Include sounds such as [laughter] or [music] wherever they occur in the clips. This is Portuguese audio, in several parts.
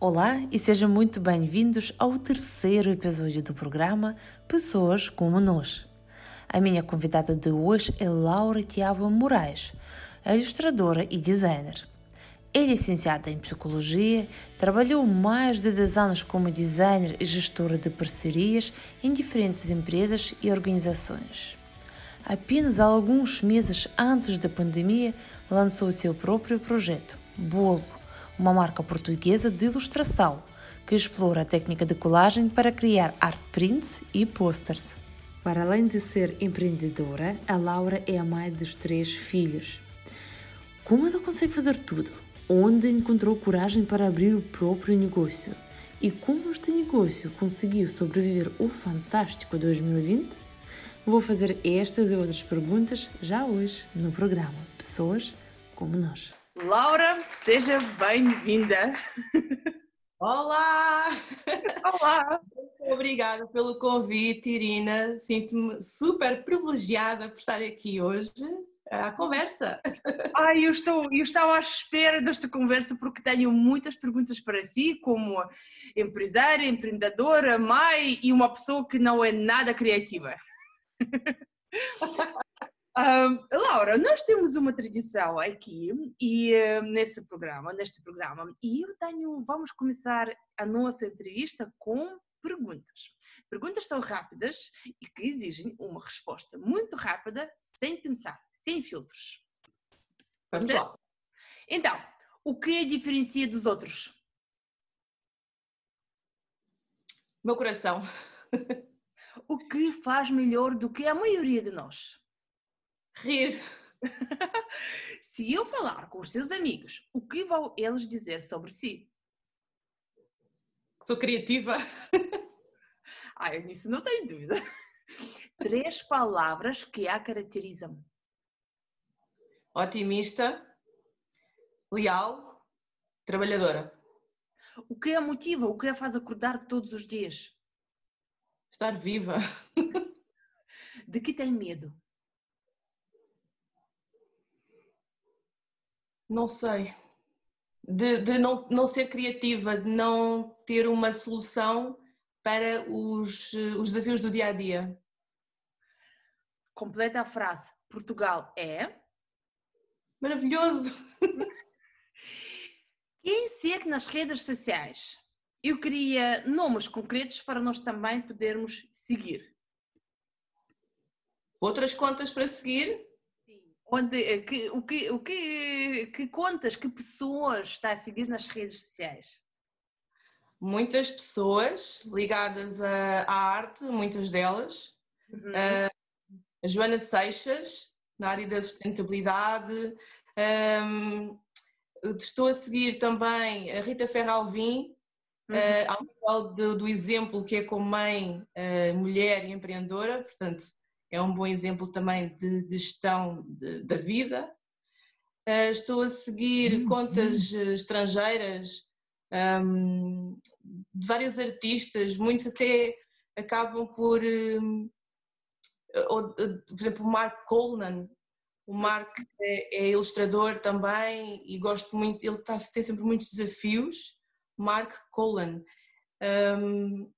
Olá e sejam muito bem-vindos ao terceiro episódio do programa Pessoas como Nós. A minha convidada de hoje é Laura Tiago Moraes, ilustradora e designer. É licenciada em Psicologia, trabalhou mais de 10 anos como designer e gestora de parcerias em diferentes empresas e organizações. Apenas alguns meses antes da pandemia, lançou seu próprio projeto, Bolgo, uma marca portuguesa de ilustração que explora a técnica de colagem para criar art prints e posters. Para além de ser empreendedora, a Laura é a mãe dos três filhos. Como ela consegue fazer tudo? Onde encontrou coragem para abrir o próprio negócio? E como este negócio conseguiu sobreviver ao fantástico 2020? Vou fazer estas e outras perguntas já hoje no programa Pessoas como Nós. Laura, seja bem-vinda. Olá! Olá! Obrigada pelo convite, Irina. Sinto-me super privilegiada por estar aqui hoje à conversa. Ai, eu estou, eu estava à espera desta conversa porque tenho muitas perguntas para si, como empresária, empreendedora, mãe e uma pessoa que não é nada criativa. [laughs] Laura, nós temos uma tradição aqui e uh, nesse programa, neste programa, e eu tenho, vamos começar a nossa entrevista com perguntas. Perguntas são rápidas e que exigem uma resposta muito rápida, sem pensar, sem filtros. Vamos lá. Então, o que a diferencia dos outros? Meu coração. [laughs] o que faz melhor do que a maioria de nós? Rir. [laughs] Se eu falar com os seus amigos, o que vão eles dizer sobre si? Sou criativa. [laughs] Ah, eu nisso não tenho dúvida. [laughs] Três palavras que a caracterizam. Otimista, leal, trabalhadora. O que a motiva? O que a faz acordar todos os dias? Estar viva. De que tem medo? Não sei. De, de não, não ser criativa, de não ter uma solução para os, os desafios do dia a dia. Completa a frase. Portugal é. Maravilhoso! [laughs] Quem segue nas redes sociais? Eu queria nomes concretos para nós também podermos seguir. Outras contas para seguir? Onde, eh, que, o que, o que, que contas, que pessoas está a seguir nas redes sociais? Muitas pessoas ligadas à, à arte, muitas delas. Uhum. Uh, a Joana Seixas, na área da sustentabilidade. Um, estou a seguir também a Rita Ferralvim, uhum. uh, ao nível do, do, exemplo que é como mãe, uh, mulher e empreendedora, portanto, é um bom exemplo também de, de gestão de, da vida. Uh, estou a seguir uhum. contas uh, estrangeiras um, de vários artistas, muitos até acabam por, um, ou, por exemplo, o Mark Coleman. O Mark é, é, ilustrador também e gosto muito, ele está, tem sempre muitos desafios. Mark Coleman. Um,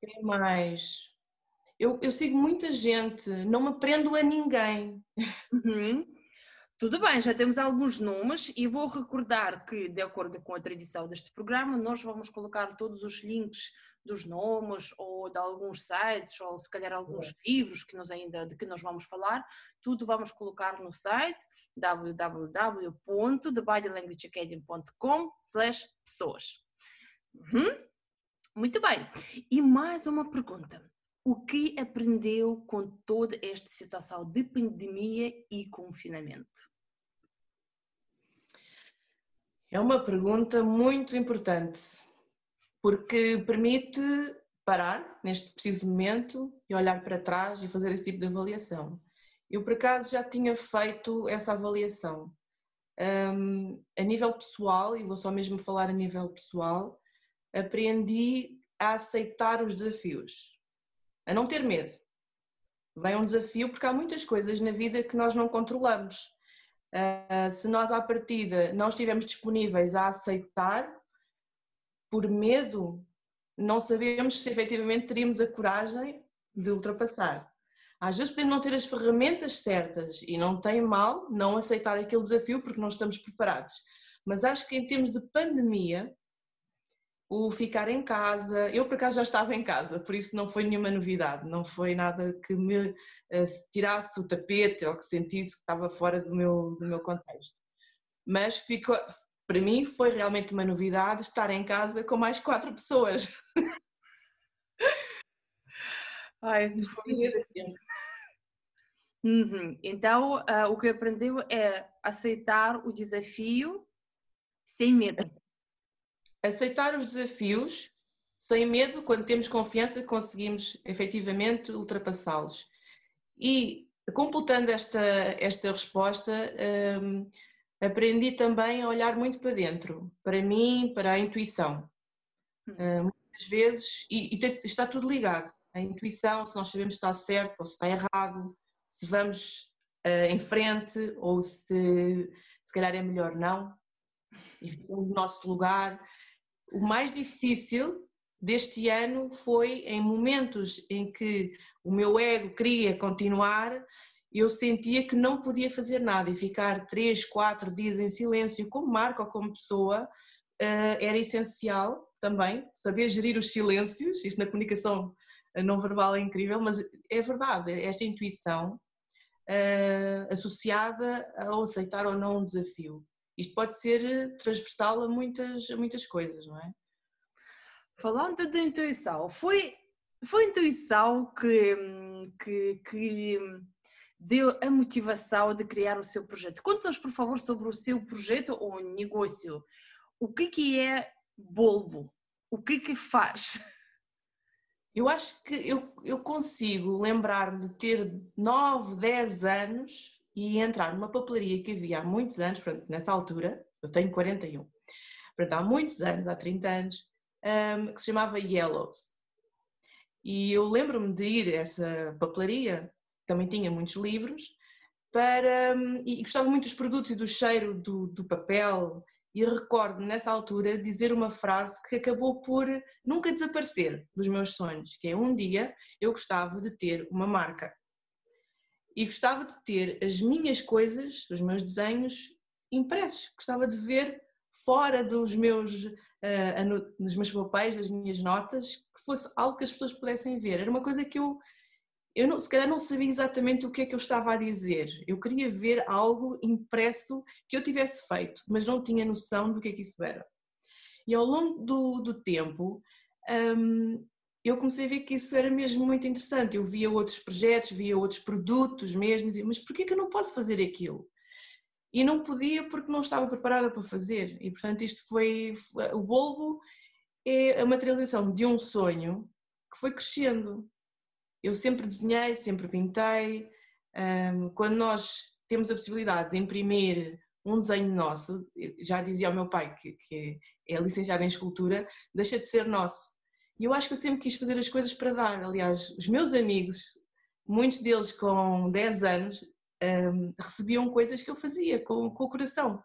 quem mais? Eu, eu sigo muita gente, não me prendo a ninguém. Uhum. Tudo bem, já temos alguns nomes e vou recordar que, de acordo com a tradição deste programa, nós vamos colocar todos os links dos nomes ou de alguns sites ou se calhar alguns é. livros que nós ainda de que nós vamos falar, tudo vamos colocar no site www.thebodylanguageacademy.com/pessoas. Uhum. Muito bem. E mais uma pergunta o que aprendeu com toda esta situação de pandemia e confinamento? É uma pergunta muito importante, porque permite parar neste preciso momento e olhar para trás e fazer esse tipo de avaliação. Eu, por acaso, já tinha feito essa avaliação. Um, a nível pessoal, e vou só mesmo falar a nível pessoal, aprendi a aceitar os desafios a não ter medo. Vem um desafio porque há muitas coisas na vida que nós não controlamos. Uh, se nós à partida não estivermos disponíveis a aceitar, por medo, não sabemos se efetivamente teríamos a coragem de ultrapassar. Às vezes podemos não ter as ferramentas certas e não tem mal não aceitar aquele desafio porque não estamos preparados. Mas acho que em termos de pandemia, o ficar em casa, eu por acaso já estava em casa, por isso não foi nenhuma novidade, não foi nada que me uh, tirasse o tapete ou que sentisse que estava fora do meu, do meu contexto. Mas ficou, para mim foi realmente uma novidade estar em casa com mais quatro pessoas. [laughs] Ai, isso foi uhum. Então, uh, o que aprendeu é aceitar o desafio sem medo. Aceitar os desafios sem medo, quando temos confiança, conseguimos efetivamente ultrapassá-los. E completando esta, esta resposta, um, aprendi também a olhar muito para dentro, para mim, para a intuição. Uh, muitas vezes, e, e, está tudo ligado a intuição, se nós sabemos se está certo ou se está errado, se vamos uh, em frente ou se se calhar é melhor não, e ficamos no nosso lugar. O mais difícil deste ano foi em momentos em que o meu ego queria continuar, eu sentia que não podia fazer nada e ficar três, quatro dias em silêncio, como marca ou como pessoa, uh, era essencial também saber gerir os silêncios. Isto na comunicação não verbal é incrível, mas é verdade, esta intuição uh, associada ao aceitar ou não um desafio. Isto pode ser transversal a muitas, a muitas coisas, não é? Falando de intuição, foi, foi a intuição que, que, que deu a motivação de criar o seu projeto. Conte-nos, por favor, sobre o seu projeto ou negócio. O que, que é Bolbo? O que que faz? [laughs] Eu acho que eu, eu consigo lembrar-me de ter 9, 10 anos e entrar numa papelaria que havia há muitos anos, nessa altura, eu tenho 41, portanto, há muitos anos, há 30 anos, um, que se chamava Yellows. E eu lembro-me de ir a essa papelaria, também tinha muitos livros, para, hum, e gostava muito dos produtos e do cheiro do, do papel e recordo nessa altura dizer uma frase que acabou por nunca desaparecer dos meus sonhos, que é um dia eu gostava de ter uma marca e gostava de ter as minhas coisas, os meus desenhos impressos, gostava de ver fora dos meus uh, dos meus papéis, das minhas notas, que fosse algo que as pessoas pudessem ver. Era uma coisa que eu eu não, se calhar não sabia exatamente o que é que eu estava a dizer. Eu queria ver algo impresso que eu tivesse feito, mas não tinha noção do que é que isso era. E ao longo do, do tempo, hum, eu comecei a ver que isso era mesmo muito interessante. Eu via outros projetos, via outros produtos mesmo, mas porquê que eu não posso fazer aquilo? E não podia porque não estava preparada para fazer. E portanto isto foi, o bulbo é a materialização de um sonho que foi crescendo eu sempre desenhei, sempre pintei. quando nós temos a possibilidade de imprimir um desenho nosso, já dizia ao meu pai, que, que é licenciado em escultura, deixa de ser nosso. E eu acho que eu sempre quis fazer as coisas para dar. Aliás, os meus amigos, muitos deles com 10 anos, um, recebiam coisas que eu fazia com, com, o coração.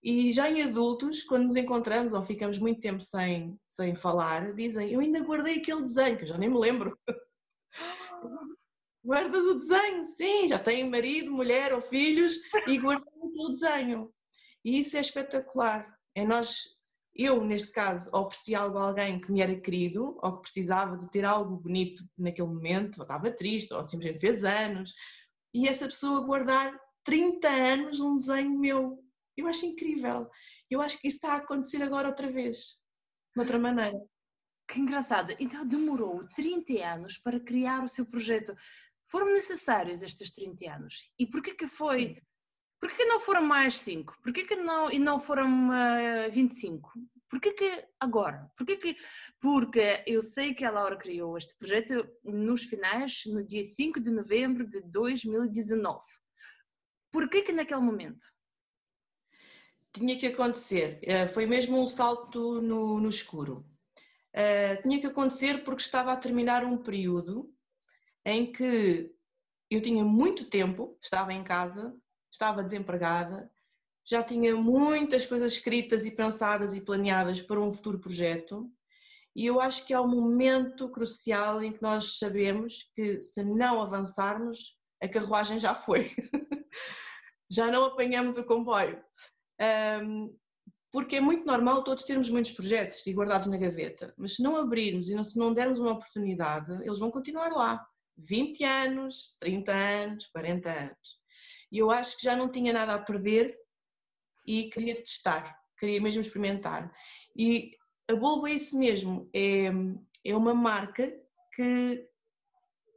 E já em adultos, quando nos encontramos ou ficamos muito tempo sem, sem falar, dizem: Eu ainda guardei aquele desenho, que eu já nem me lembro. [laughs] Guardas o desenho, sim, já tem marido, mulher ou filhos e guardas o desenho. E isso é espetacular. É nós, eu neste caso, ofereci algo a alguém que me era querido ou que precisava de ter algo bonito naquele momento, ou estava triste, ou simplesmente fez anos, e essa pessoa guardar 30 anos um desenho meu. Eu acho incrível. Eu acho que isso está a acontecer agora outra vez, de outra maneira. Que engraçado. Então demorou 30 anos para criar o seu projeto. Foram necessários estes 30 anos? E porquê que foi? Porquê que não foram mais 5? Porquê que não, e não foram uh, 25? Porquê que agora? Porquê que, porque eu sei que a Laura criou este projeto nos finais, no dia 5 de novembro de 2019. Porquê que naquele momento? Tinha que acontecer. Eh, foi mesmo um salto no, no escuro. Uh, tinha que acontecer porque estava a terminar um período em que eu tinha muito tempo, estava em casa, estava desempregada já tinha muitas coisas escritas e pensadas e planeadas para um futuro projeto. E eu acho que há um momento crucial em que nós sabemos que se não avançarmos, a carruagem já foi. [laughs] já não apanhamos o comboio. Um, porque é muito normal todos termos muitos projetos e guardados na gaveta, mas se não abrirmos e se não dermos uma oportunidade, eles vão continuar lá. 20 anos, 30 anos, 40 anos. E eu acho que já não tinha nada a perder e queria testar, queria mesmo experimentar. E a Bulbo é isso mesmo, é, é uma marca que,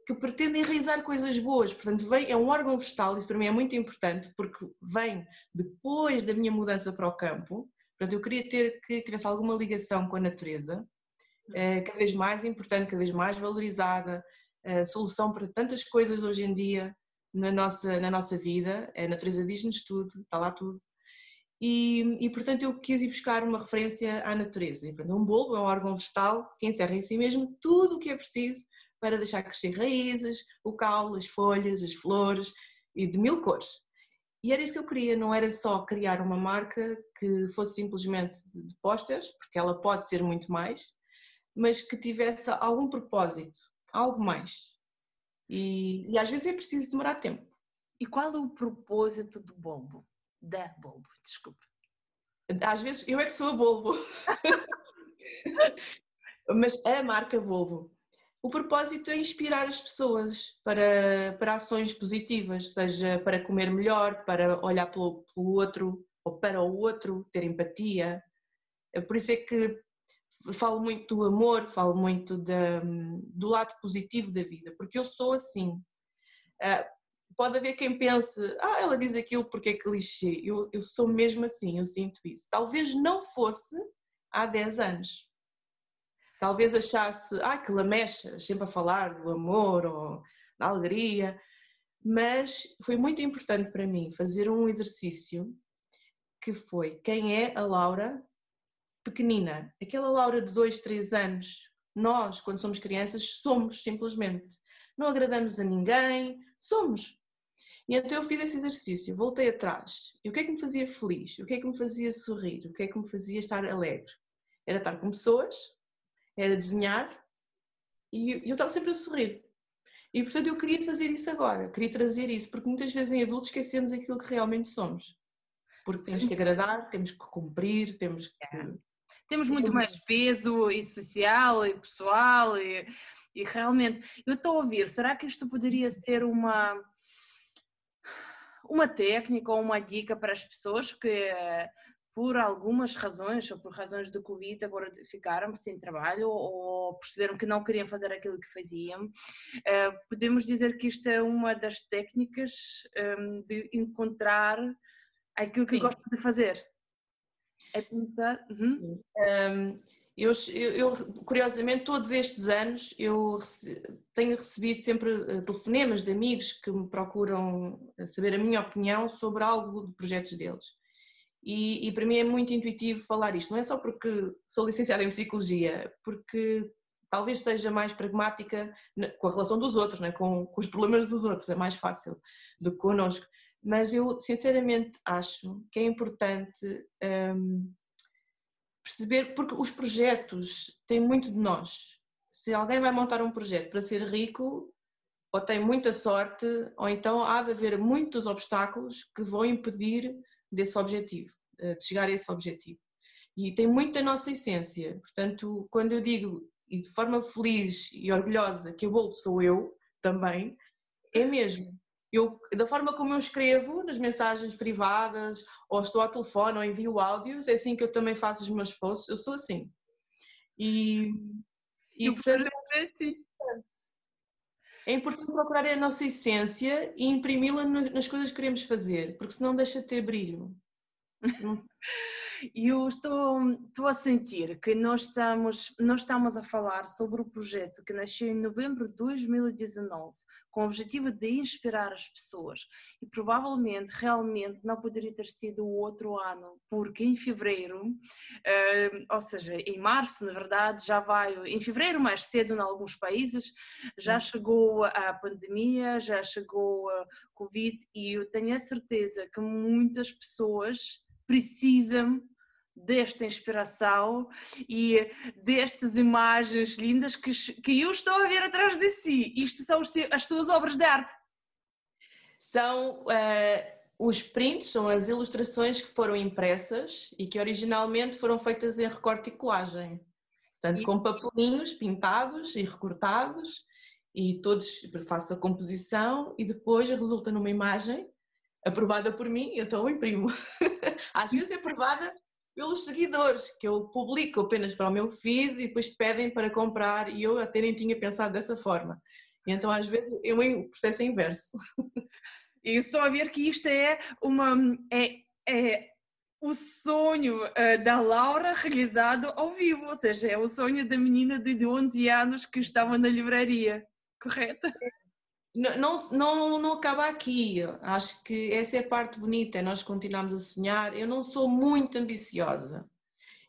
que pretende enraizar coisas boas, portanto vem, é um órgão vegetal, isso para mim é muito importante, porque vem depois da minha mudança para o campo, portanto eu queria ter que tivesse alguma ligação com a natureza, é, cada vez mais importante, cada vez mais valorizada, a solução para tantas coisas hoje em dia na nossa, na nossa vida, a natureza diz-nos tudo, está lá tudo, e, e, portanto eu quis ir buscar uma referência à natureza. Um bulbo é um órgão vegetal que encerra em si mesmo tudo o que é preciso para deixar crescer raízes, o caule, as folhas, as flores e de mil cores. E era isso que eu queria, não era só criar uma marca que fosse simplesmente de posters, porque ela pode ser muito mais, mas que tivesse algum propósito, algo mais. E, e às vezes é preciso demorar tempo. E qual é o propósito do bulbo? Da Volvo, desculpa. Às vezes eu é que sou a Volvo. [laughs] Mas a marca Volvo. O propósito é inspirar as pessoas para, para ações positivas, seja para comer melhor, para olhar pelo, pelo outro ou para o outro, ter empatia. É por isso é que falo muito do amor, falo muito da, do lado positivo da vida, porque eu sou assim. Ah, pode haver quem pense, ah, ela diz aquilo porque é clichê. Eu, eu sou mesmo assim, eu sinto isso. Talvez não fosse há 10 anos. Talvez achasse, ah, que lamecha, sempre a falar do amor ou da alegria. Mas foi muito importante para mim fazer um exercício que foi quem é a Laura pequenina. Aquela Laura de 2, 3 anos, nós, quando somos crianças, somos simplesmente. Não agradamos a ninguém, somos. E então eu fiz esse exercício, voltei atrás. E o que é que me fazia feliz? O que é que me fazia sorrir? O que é que me fazia estar alegre? Era estar com pessoas, era desenhar e eu estava sempre a sorrir. E portanto eu queria fazer isso agora, queria trazer isso, porque muitas vezes em adultos esquecemos aquilo que realmente somos. Porque temos que agradar, temos que cumprir, temos que. Temos muito mais peso e social e pessoal e, e realmente. Eu estou a ouvir, será que isto poderia ser uma uma técnica ou uma dica para as pessoas que por algumas razões ou por razões de Covid agora ficaram sem trabalho ou perceberam que não queriam fazer aquilo que faziam. Eh, podemos dizer que isto é uma das técnicas ehm, de encontrar aquilo que Sim. gostam de fazer. É pensar. Uhum. Um, eu, eu, curiosamente, todos estes anos eu tenho recebido sempre eh, telefonemas de amigos que me procuram eh, saber a minha opinião sobre algo de projetos deles. E, e, para mim é muito intuitivo falar isto, não é só porque sou licenciada em psicologia, porque talvez seja mais pragmática com a relação dos outros, né? com, com os problemas dos outros, é mais fácil do que connosco. Mas eu sinceramente acho que é importante. Um, perceber, porque os projetos têm muito de nós. Se alguém vai montar um projeto para ser rico, ou tem muita sorte, ou então há de haver muitos obstáculos que vão impedir desse objetivo, eh, de chegar a esse objetivo. E tem muito da nossa essência. Portanto, quando eu digo, e de forma feliz e orgulhosa, que a Bolt sou eu também, é mesmo eu, da forma como eu escrevo nas mensagens privadas, ou estou ao telefone, ou envio áudios, é assim que eu também faço os meus posts, eu sou assim. E, e portanto, é, assim. é importante procurar a nossa essência e imprimi-la nas coisas que queremos fazer, porque senão deixa de ter brilho. [laughs] E eu estou, estou a sentir que nós estamos, nós estamos a falar sobre o projeto que nasceu em novembro de 2019, com o objetivo de inspirar as pessoas. E provavelmente, realmente, não poderia ter sido outro ano, porque em fevereiro, uh, ou seja, em março, na verdade, já vai, em fevereiro mais cedo em alguns países, já hum. chegou a pandemia, já chegou a Covid, e eu tenho a certeza que muitas pessoas precisam desta inspiração e destas imagens lindas que, que eu estou a ver atrás de si. Isto são as suas obras de arte. São uh, os prints, são as ilustrações que foram impressas e que originalmente foram feitas em recorte e colagem. Portanto, e... com papelinhos pintados e recortados e todos faço a composição e depois resulta numa imagem aprovada por mim, então imprimo. [laughs] Às vezes é aprovada pelos seguidores, que eu publico apenas para o meu feed e depois pedem para comprar e eu até nem tinha pensado dessa forma. Então às vezes é um processo inverso. E estou a ver que isto é uma é, é o sonho uh, da Laura realizado ao vivo, ou seja, é o sonho da menina de 11 anos que estava na livraria, correto? Não, não, não acaba aqui. Acho que essa é a parte bonita, é nós continuamos a sonhar. Eu não sou muito ambiciosa.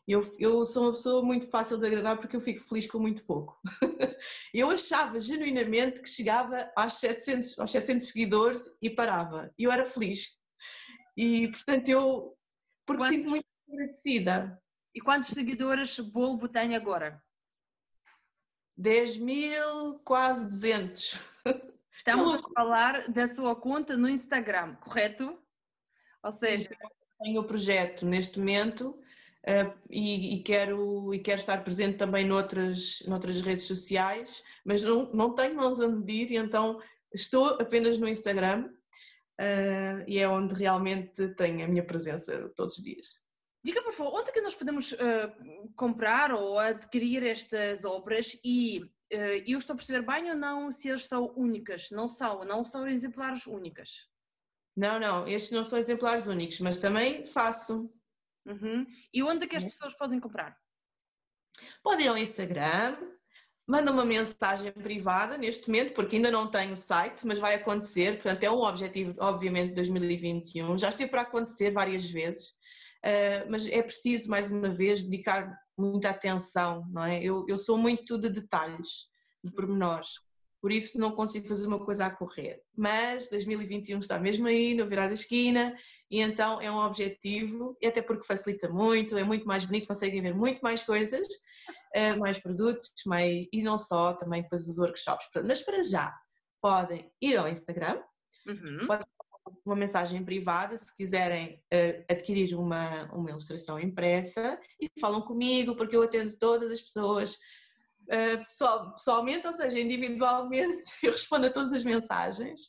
Eu, eu sou uma pessoa muito fácil de agradar porque eu fico feliz com muito pouco. [laughs] eu achava genuinamente que chegava aos 700, aos 700 seguidores e parava. E eu era feliz. E portanto eu, porque Quanto... sinto muito agradecida. E quantos seguidores Bolbo tem agora? 10 mil, quase 200. [laughs] Estamos a falar da sua conta no Instagram, correto? Ou seja. Tenho o projeto neste momento uh, e, e, quero, e quero estar presente também noutras, noutras redes sociais, mas não, não tenho mãos a medir, e então estou apenas no Instagram uh, e é onde realmente tenho a minha presença todos os dias. Diga por favor, onde é que nós podemos uh, comprar ou adquirir estas obras e uh, eu estou a perceber bem ou não se eles são únicas? Não são, não são exemplares únicas. Não, não, estes não são exemplares únicos, mas também faço. Uhum. E onde é que as pessoas podem comprar? Podem ir ao Instagram, manda uma mensagem privada neste momento, porque ainda não tenho site, mas vai acontecer, portanto é um objetivo, obviamente, de 2021. Já esteve para acontecer várias vezes uh, mas é preciso, mais uma vez, dedicar muita atenção, não é? Eu, eu sou muito de detalhes, de pormenores, por isso não consigo fazer uma coisa a correr. Mas 2021 está mesmo aí, no virar da esquina, e então é um objetivo, e até porque facilita muito, é muito mais bonito, conseguem ver muito mais coisas, uh, mais produtos, mais, e não só, também depois os workshops. Mas para já, podem ir ao Instagram, uhum. podem uma mensagem privada se quiserem uh, adquirir uma, uma ilustração impressa e falam comigo porque eu atendo todas as pessoas uh, pessoal, pessoalmente, ou seja, individualmente, [laughs] eu respondo a todas as mensagens.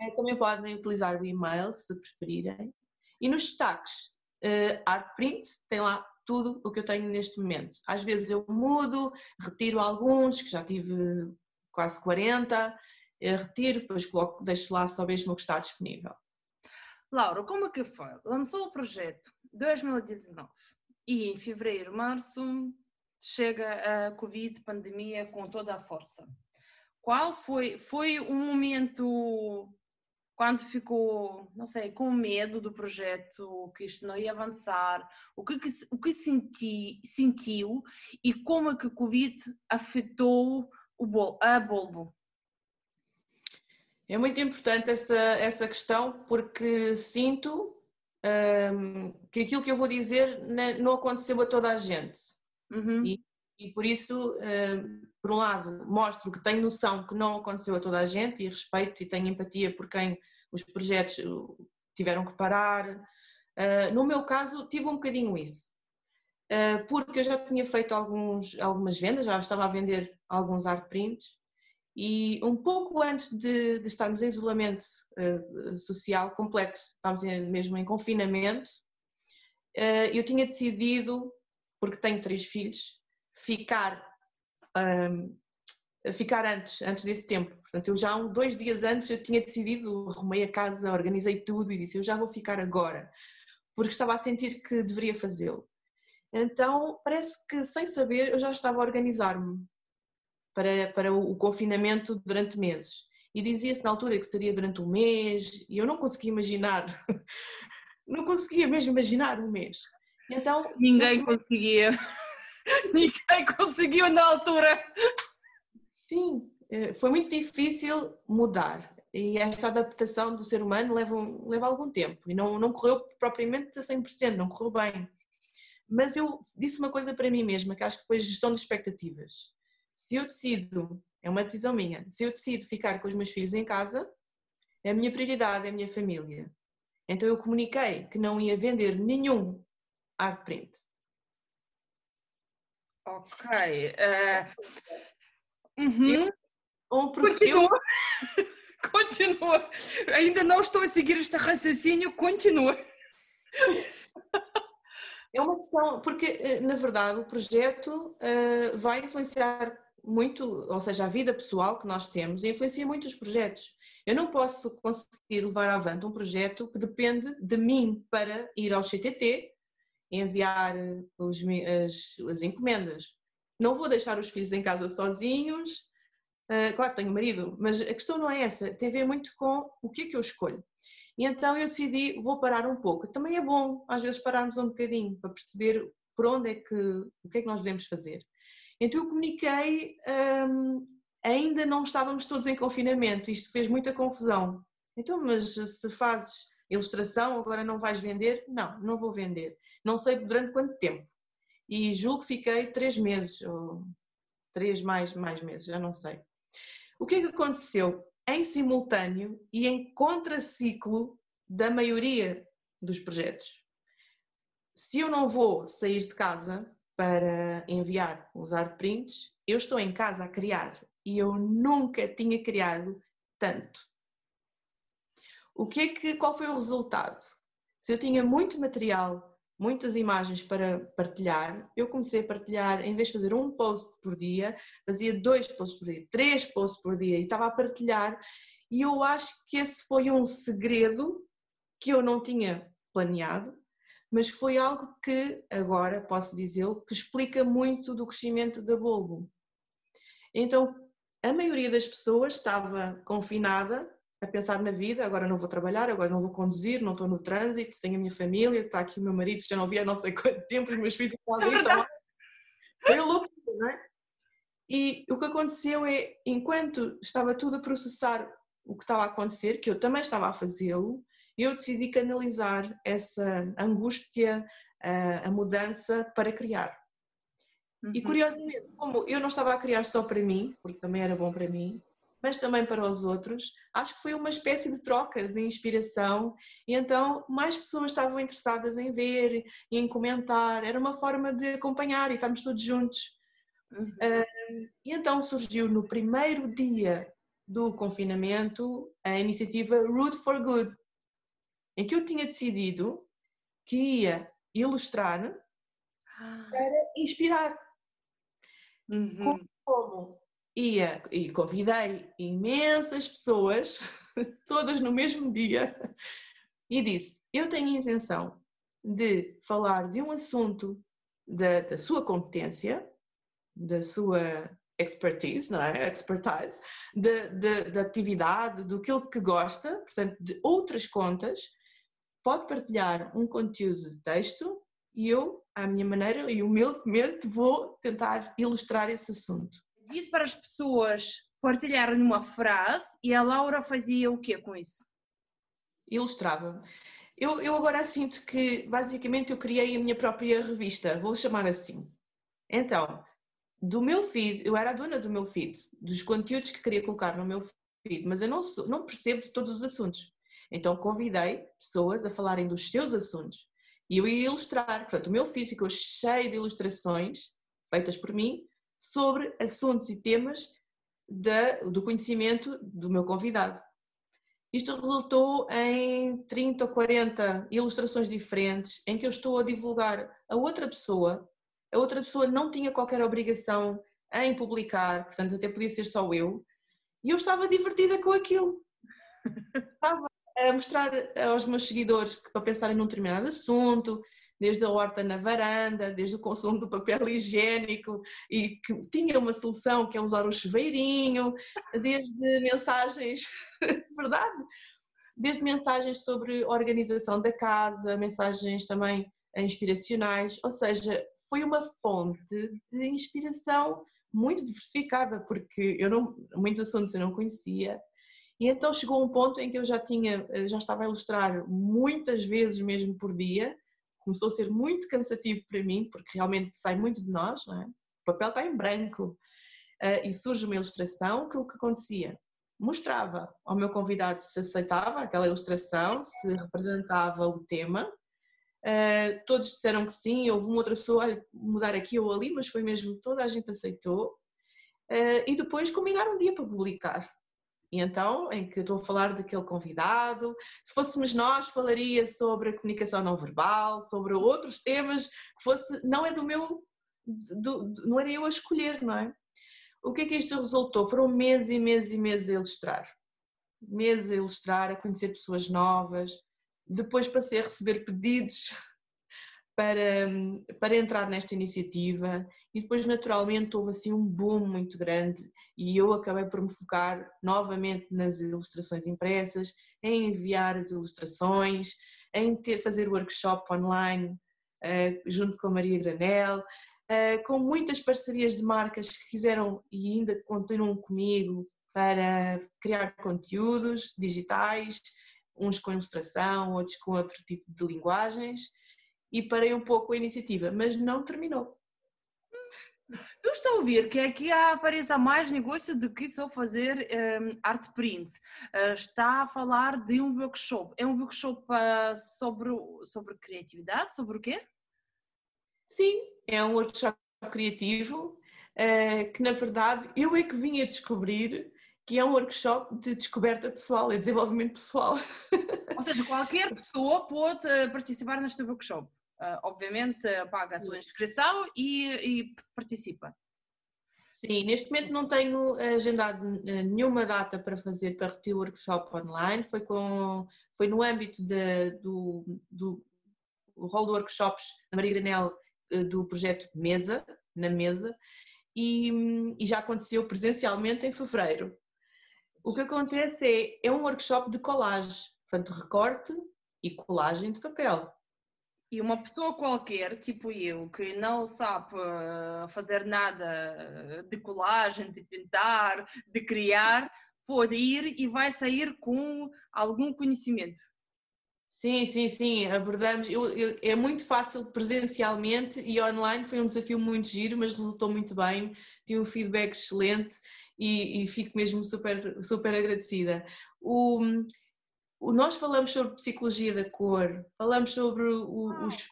Uh, também podem utilizar o e-mail se preferirem. E nos destaques, uh, Art Print tem lá tudo o que eu tenho neste momento. Às vezes eu mudo, retiro alguns, que já tive quase 40, retiro, depois coloco, deixo lá só mesmo o que está disponível. Laura, como é que foi? Lançou o projeto 2019 e em fevereiro, março chega a Covid, pandemia com toda a força. Qual foi, foi um momento quando ficou, não sei, com medo do projeto, que isto não ia avançar, o que, o que senti, sentiu e como é que Covid afetou o, a Bolbo? É muito importante essa, essa questão porque sinto um, que aquilo que eu vou dizer não aconteceu a toda a gente. Uhum. E, e, por isso, um, por um lado, mostro que tenho noção que não aconteceu a toda a gente e respeito e tenho empatia por quem os projetos uh, tiveram que parar. Uh, no meu caso, tive um bocadinho isso. Uh, porque eu já tinha feito alguns, algumas vendas, já estava a vender alguns art prints e um pouco antes de, de estarmos em isolamento uh, social completo, estávamos mesmo em confinamento, uh, eu tinha decidido, porque tenho três filhos, ficar, um, ficar antes, antes desse tempo. Portanto, eu já dois dias antes eu tinha decidido, arrumei a casa, organizei tudo e disse, eu já vou ficar agora. porque estava a sentir que deveria fazê-lo. Então, parece que sem saber eu já estava a organizar-me para, para o confinamento durante meses. E dizia-se na altura que seria durante um mês, e eu não conseguia imaginar, [laughs] não conseguia mesmo imaginar um mês. Então, Ninguém conseguia. [laughs] Ninguém conseguiu na altura. Sim, eh, foi muito difícil mudar e esta adaptação do ser humano leva, leva algum tempo e não, não correu propriamente a 100%, não correu bem. Mas eu disse uma coisa para mim mesma, que acho que foi gestão de expectativas. Se eu decido, é uma decisão minha, se eu decido ficar com os meus filhos em casa, a minha prioridade, é a minha família. Então eu comuniquei que não ia vender nenhum art print. Ok. Uh... Uhum. Um Continua. [laughs] continua. Ainda não estou a seguir este raciocínio, continua. É uma questão, porque eh, na verdade o projeto uh, vai influenciar muito, ou seja, a vida pessoal que nós temos influencia muito os projetos. Eu não posso conseguir levar avante um projeto que depende de mim para ir ao CTT, enviar os, as, as encomendas. Não vou deixar os filhos em casa sozinhos, Uh, claro tenho marido, mas a questão não é essa, tem a ver muito com o que é que eu escolho. E então eu decidi, vou parar um pouco. Também é bom, às vezes, pararmos um bocadinho para perceber por onde é que, o que é que nós devemos fazer. Então eu comuniquei, um, ainda não estávamos todos em confinamento, isto fez muita confusão. Então, mas se fazes ilustração, agora não vais vender? Não, não vou vender. Não sei durante quanto tempo. E julgo que fiquei três meses, ou três mais, mais meses, já não sei. O que é que aconteceu? Em simultâneo e em contraciclo da maioria dos projetos. Se eu não vou sair de casa para enviar os art prints, eu estou em casa a criar e eu nunca tinha criado tanto. O que é que, qual foi o resultado? Se eu tinha muito material muitas imagens para partilhar, eu comecei a partilhar, em vez de fazer um post por dia, fazia dois posts por dia, três posts por dia e estava a partilhar. E eu acho que esse foi um segredo que eu não tinha planeado, mas foi algo que agora posso dizê-lo que explica muito do crescimento da Bulbo. Então, a maioria das pessoas estava confinada a pensar na vida, agora não vou trabalhar, agora não vou conduzir, não estou no trânsito, tenho a minha família, está aqui o meu marido, já não vi há não sei quanto tempo, os meus filhos estão ali, estão Foi loucura, não é? E o que aconteceu é, enquanto estava tudo a processar o que estava a acontecer, que eu também estava a fazê-lo, eu decidi canalizar essa angústia, a, a mudança para criar. Uhum. E curiosamente, como eu não estava a criar só para mim, porque também era bom para mim, mas também para os outros. Acho que foi uma espécie de troca de inspiração e então mais pessoas estavam interessadas em ver e em comentar. Era uma forma de acompanhar e estamos todos juntos. Uhum. Uh, e então surgiu no primeiro dia do confinamento a iniciativa Root for Good, em que eu tinha decidido que ia ilustrar ah. para inspirar. Uhum. Como ia e convidei imensas pessoas, [laughs] todas no mesmo dia, e disse: Eu tenho a intenção de falar de um assunto da, da sua competência, da sua expertise, não é? Expertise, da atividade, do que que gosta, portanto, de outras contas, pode partilhar um conteúdo de texto e eu, à minha maneira e humildemente, vou tentar ilustrar esse assunto disse para as pessoas partilharem uma frase e a Laura fazia o quê com isso? Ilustrava. Eu, eu agora sinto que basicamente eu criei a minha própria revista, vou chamar assim. Então, do meu feed, eu era a dona do meu feed, dos conteúdos que queria colocar no meu feed, mas eu não, sou, não percebo de todos os assuntos. Então convidei pessoas a falarem dos seus assuntos e eu ia ilustrar. Portanto, o meu feed ficou cheio de ilustrações feitas por mim sobre assuntos e temas da, do conhecimento do meu convidado. Isto resultou em 30 ou 40 ilustrações diferentes em que eu estou a divulgar a outra pessoa. A outra pessoa não tinha qualquer obrigação em publicar, portanto, até podia ser só eu. E eu estava divertida com aquilo. [laughs] Estava a mostrar aos meus seguidores que para pensarem num determinado assunto, desde a horta na varanda, desde o consumo do papel higiênico e que tinha uma solução que é usar o chuveirinho, desde mensagens, [laughs] verdade? Desde mensagens sobre organização da casa, mensagens também inspiracionais, ou seja, foi uma fonte de inspiração muito diversificada, porque eu não, muitos assuntos eu não conhecia, e então chegou um ponto em que eu já tinha, já estava a ilustrar muitas vezes mesmo por dia, começou a ser muito cansativo para mim, porque realmente sai muito de nós, não é? o papel está em branco, uh, e surge uma ilustração, que o que acontecia? Mostrava ao meu convidado se aceitava aquela ilustração, se representava o tema, Uh, todos disseram que sim, houve uma outra pessoa, mudar aqui ou ali, mas foi mesmo, toda a gente aceitou. E depois combinaram um dia para publicar. E então, em que estou a falar daquele convidado, se fôssemos nós, falaria sobre a comunicação não verbal, sobre outros temas que fosse, não é do meu, do, não era eu a escolher, não é? O que é que isto resultou? Foram meses e meses e meses a ilustrar. Meses a ilustrar, a conhecer pessoas novas, depois passei a receber pedidos [laughs] para, para entrar nesta iniciativa e depois naturalmente houve assim um boom muito grande e eu acabei por me focar novamente nas ilustrações impressas, em enviar as ilustrações, em ter, fazer workshop online uh, junto com a Maria Granel, uh, com muitas parcerias de marcas que quiseram e ainda continuam comigo para criar conteúdos digitais, uns com ilustração, outros com outro tipo de linguagens, e parei um pouco a iniciativa, mas não terminou. Eu estou a ouvir que aqui apareça mais negócio do que só fazer um, art print. Uh, está a falar de um workshop. É um workshop uh, sobre, sobre criatividade? Sobre o quê? Sim, é um workshop criativo uh, que, na verdade, eu é que vim a descobrir que é um workshop de descoberta pessoal, é desenvolvimento pessoal. [laughs] Ou seja, qualquer pessoa pode eh, participar neste workshop. Uh, obviamente paga a sua inscrição e, e, participa. Sim, neste momento não tenho agendado eh, nenhuma data para fazer, para repetir o workshop online, foi, com, foi no âmbito de, do, do rol de workshops da Maria Granel do projeto Mesa, na Mesa, e, e já aconteceu presencialmente em fevereiro. O que acontece é, é um workshop de colagem, portanto, recorte e colagem de papel. E uma pessoa qualquer, tipo eu, que não sabe eh, fazer nada de colagem, de pintar, de criar, pode ir e vai sair com algum conhecimento. Sim, sim, sim, abordamos. Eu, eu, é muito fácil presencialmente e online foi um desafio muito giro, mas resultou muito bem. Tive um feedback excelente e, e fico mesmo super, super agradecida. O, nós falamos sobre psicologia da cor, falamos sobre o, os,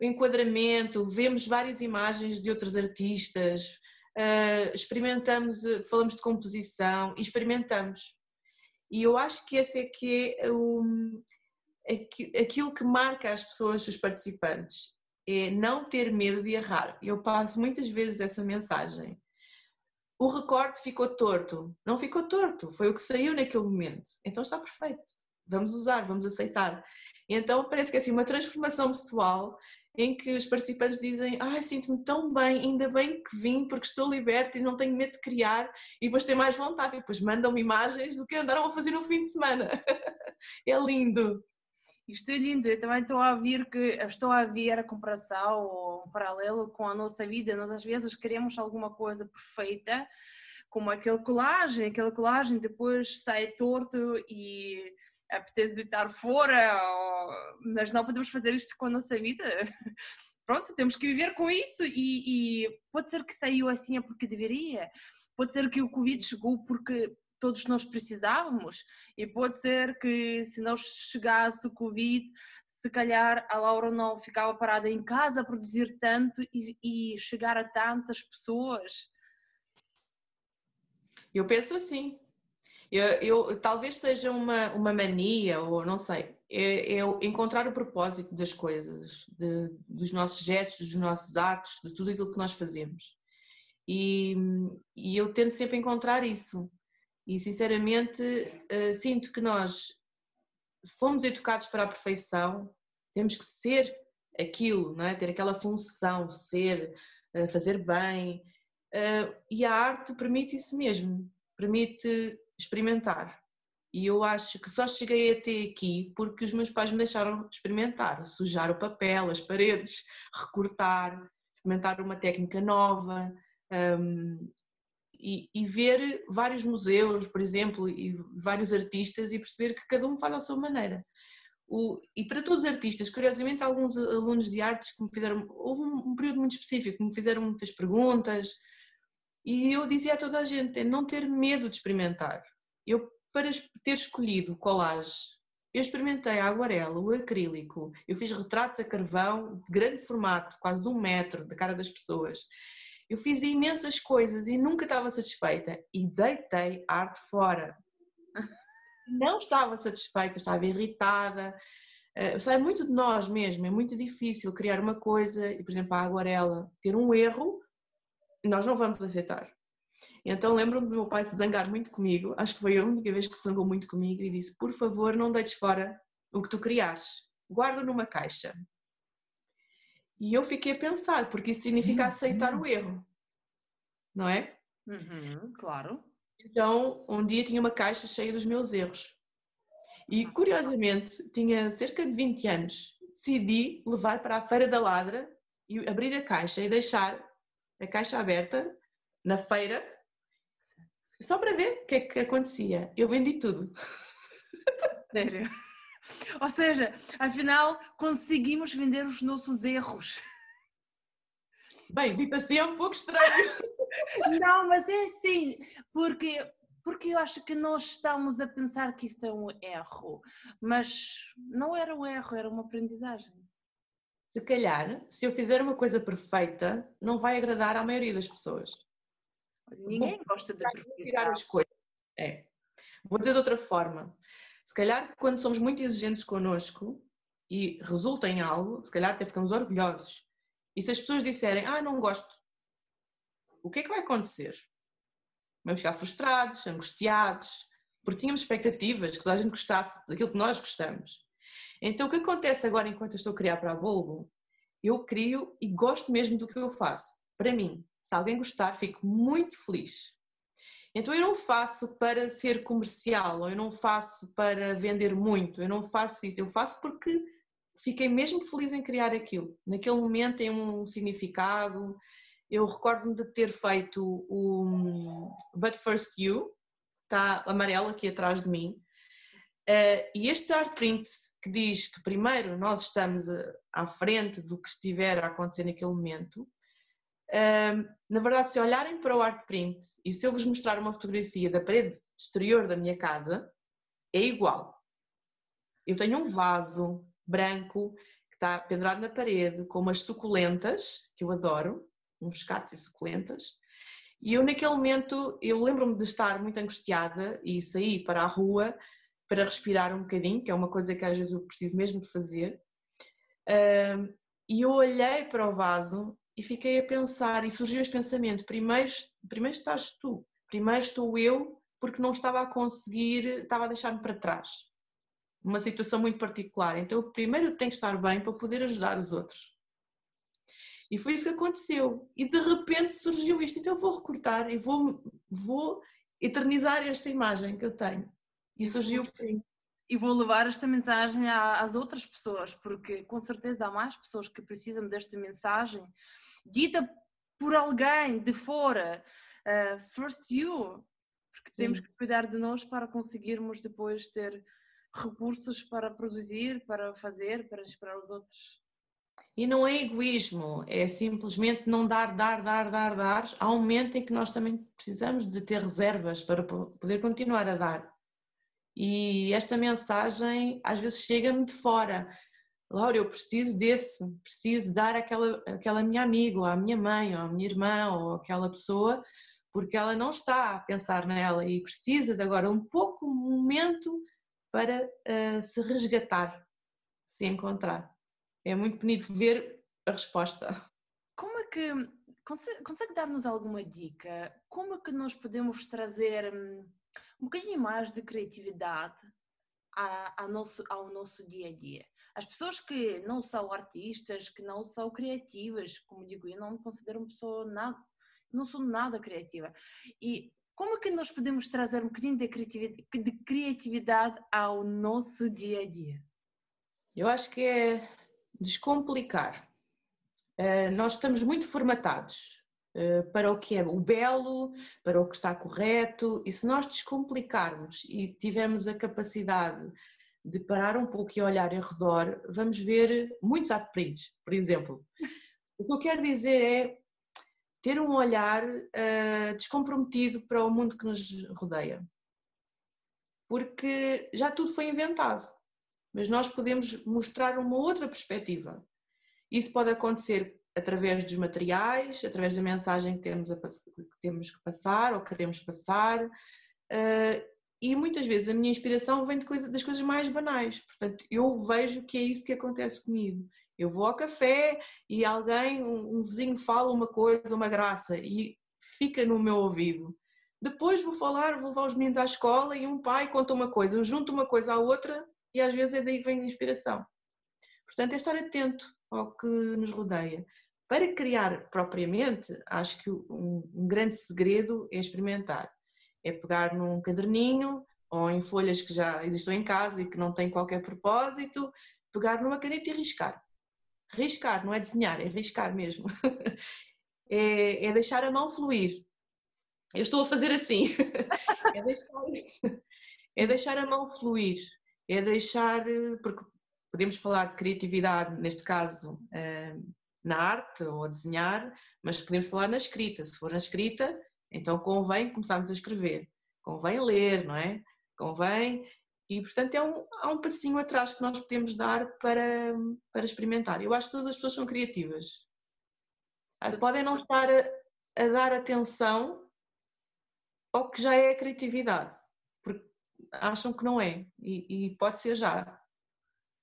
o enquadramento, vemos várias imagens de outros artistas, uh, experimentamos, falamos de composição, experimentamos. E eu acho que esse é que é o, aquilo que marca as pessoas, os participantes, é não ter medo de errar. Eu passo muitas vezes essa mensagem o recorte ficou torto. Não ficou torto, foi o que saiu naquele momento. Então está perfeito. Vamos usar, vamos aceitar. E então parece que é assim uma transformação pessoal em que os participantes dizem ai, sinto-me tão bem, ainda bem que vim porque estou liberta e não tenho medo de criar e depois tenho mais vontade e depois mandam-me imagens do que andaram a fazer no fim de semana. [laughs] é lindo. Isto é lindo, eu também estou a ver que estou a ver a comparação ou um paralelo com a nossa vida. Nós às vezes queremos alguma coisa perfeita, como aquele colagem, aquele colagem depois sai torto e apetece de estar fora, ou... mas não podemos fazer isto com a nossa vida. [laughs] Pronto, temos que viver com isso e, e pode ser que saiu assim é porque deveria, pode ser que o Covid chegou porque todos nós precisávamos. E pode ser que se não chegasse o Covid, se calhar a Laura não ficava parada em casa a produzir tanto e, e chegar a tantas pessoas. Eu penso assim. Eu, eu, talvez seja uma, uma mania, ou não sei, é, é encontrar o propósito das coisas, de, dos nossos gestos, dos nossos atos, de tudo aquilo que nós fazemos. E, e eu tento sempre encontrar isso. E sinceramente uh, sinto que nós fomos educados para a perfeição, temos que ser aquilo, não é? ter aquela função, ser, eh, fazer bem. Eh, e a arte permite isso mesmo, permite experimentar. E eu acho que só cheguei até aqui porque os meus pais me deixaram experimentar, sujar o papel, as paredes, recortar, experimentar uma técnica nova um, e, e, ver vários museus, por exemplo, e vários artistas e perceber que cada um faz à sua maneira. O, e para todos os artistas, curiosamente, alguns alunos de artes que me fizeram, houve um, um período muito específico, que me fizeram muitas perguntas e eu dizia a toda a gente, não ter medo de experimentar. Eu, para ter escolhido colagem, eu experimentei a aguarela, o acrílico, eu fiz retratos a carvão de grande formato, quase de um metro, da cara das pessoas. Eu fiz imensas coisas e nunca estava satisfeita e deitei a arte fora. Não estava satisfeita, estava irritada. Uh, é muito de nós mesmo, é muito difícil criar uma coisa e, por exemplo, a aguarela ter um erro, nós não vamos aceitar. Então lembro-me do meu pai se zangar muito comigo, acho que foi a única vez que se zangou muito comigo e disse: Por favor, não deites fora o que tu criares, guarda numa caixa. E eu fiquei a pensar, porque isso significa uhum. aceitar o erro, não é? Uhum, claro. Então, um dia tinha uma caixa cheia dos meus erros. E curiosamente, tinha cerca de 20 anos, decidi levar para a Feira da Ladra e abrir a caixa e deixar a caixa aberta na feira só para ver o que é que acontecia. Eu vendi tudo. Sério? [laughs] Ou seja, afinal conseguimos vender os nossos erros. Bem, dito assim é um pouco estranho. [laughs] Não, mas é assim, porque, porque eu acho que nós estamos a pensar que isto é um erro, mas não era um erro, era uma aprendizagem. Se calhar, se eu fizer uma coisa perfeita, não vai agradar à maioria das pessoas. Ninguém Vou gosta de tirar as coisas. É. Vou dizer de outra forma. Se calhar, quando somos muito exigentes connosco e resulta em algo, se calhar até ficamos orgulhosos. E se as pessoas disserem, ah, não gosto, o que é que vai acontecer? Vamos ficar frustrados, angustiados, porque tínhamos expectativas que toda a gente gostasse daquilo que nós gostamos. Então, o que acontece agora enquanto eu estou a criar para a Bulbo? Eu crio e gosto mesmo do que eu faço. Para mim, se alguém gostar, fico muito feliz. Então eu não faço para ser comercial, ou eu não faço para vender muito, eu não faço isso, eu faço porque fiquei mesmo feliz em criar aquilo. Naquele momento tem um significado. Eu recordo-me de ter feito o But First You, está amarelo aqui atrás de mim, eh, e este art print que diz que primeiro nós estamos eh, à frente do que estiver a acontecer naquele momento, na verdade, se olharem para o art print e se eu vos mostrar uma fotografia da parede exterior da minha casa, é igual. Eu tenho um vaso branco que está pendurado na parede com umas suculentas, que eu adoro, uns catos e suculentas, e eu naquele momento, eu lembro-me de estar muito angustiada e sair para a rua para respirar um bocadinho, que é uma coisa que às vezes eu preciso mesmo de fazer. e eu olhei para o vaso e fiquei a pensar e surgiu este pensamento: primeiro, primeiro estás tu, primeiro estou eu, porque não estava a conseguir, estava a deixar-me para trás. Uma situação muito particular. Então, eu primeiro tenho que estar bem para poder ajudar os outros. E foi isso que aconteceu. E de repente surgiu isto. Então, eu vou recortar e vou, vou eternizar esta imagem que eu tenho. E surgiu e vou levar esta mensagem às outras pessoas, porque com certeza há mais pessoas que precisam desta mensagem dita por alguém de fora. Uh, first you, porque Sim. temos que cuidar de nós para conseguirmos depois ter recursos para produzir, para fazer, para inspirar os outros. E não é egoísmo, é simplesmente não dar, dar, dar, dar, dar. Há um momento em que nós também precisamos de ter reservas para poder continuar a dar. E esta mensagem às vezes chega-me de fora. Laura, eu preciso desse, preciso dar aquela, aquela minha amiga, ou à minha mãe, ou à minha irmã, ou aquela pessoa, porque ela não está a pensar nela e precisa de agora um pouco, um momento para uh, se resgatar, se encontrar. É muito bonito ver a resposta. Como é que consegue, consegue dar-nos alguma dica? Como é que nós podemos trazer hum, um bocadinho mais de criatividade a, a nosso, ao nosso dia a dia. As pessoas que não são artistas, que não são criativas, como digo, eu não me considero uma pessoa nada, não sou nada criativa. E como que nós podemos trazer um bocadinho de criatividade, de criatividade ao nosso dia a dia? Eu acho que é descomplicar. Uh, nós estamos muito formatados para o que é o belo, para o que está correto, e se nós descomplicarmos e tivermos a capacidade de parar um pouco e olhar em redor, vamos ver muitos prints, por exemplo. O que eu quero dizer é ter um olhar uh, descomprometido para o mundo que nos rodeia. Porque já tudo foi inventado, mas nós podemos mostrar uma outra perspectiva. Isso pode acontecer através dos materiais, através da mensagem que temos, a, que, temos que passar ou queremos passar. Uh, e muitas vezes a minha inspiração vem coisa, das coisas mais banais. Portanto, eu vejo que é isso que acontece comigo. Eu vou ao café e alguém, um, um vizinho fala uma coisa, uma graça e fica no meu ouvido. Depois vou falar, vou levar os meninos à escola e um pai conta uma coisa, eu junto uma coisa à outra e às vezes é daí que vem a inspiração. Portanto, é estar atento ao que nos rodeia. Para criar propriamente, acho que um, um grande segredo é experimentar. É pegar num caderninho ou em folhas que já existem em casa e que não têm qualquer propósito, pegar numa caneta e riscar riscar, não é desenhar, é riscar mesmo. [laughs] é, é deixar a mão fluir. Eu estou a fazer assim. [laughs] é, deixar, é deixar a mão fluir. É deixar, porque podemos falar de criatividade, neste caso, eh, na arte ou a desenhar, mas podemos falar na escrita. Se for na escrita, então convém começarmos a escrever, convém ler, não é? Convém e, portanto, é um, há um passinho atrás que nós podemos dar para, para experimentar. Eu acho que todas as pessoas são criativas. Ah, podem não estar a, a dar atenção ao que já é a criatividade, porque acham que não é, e, e pode ser já.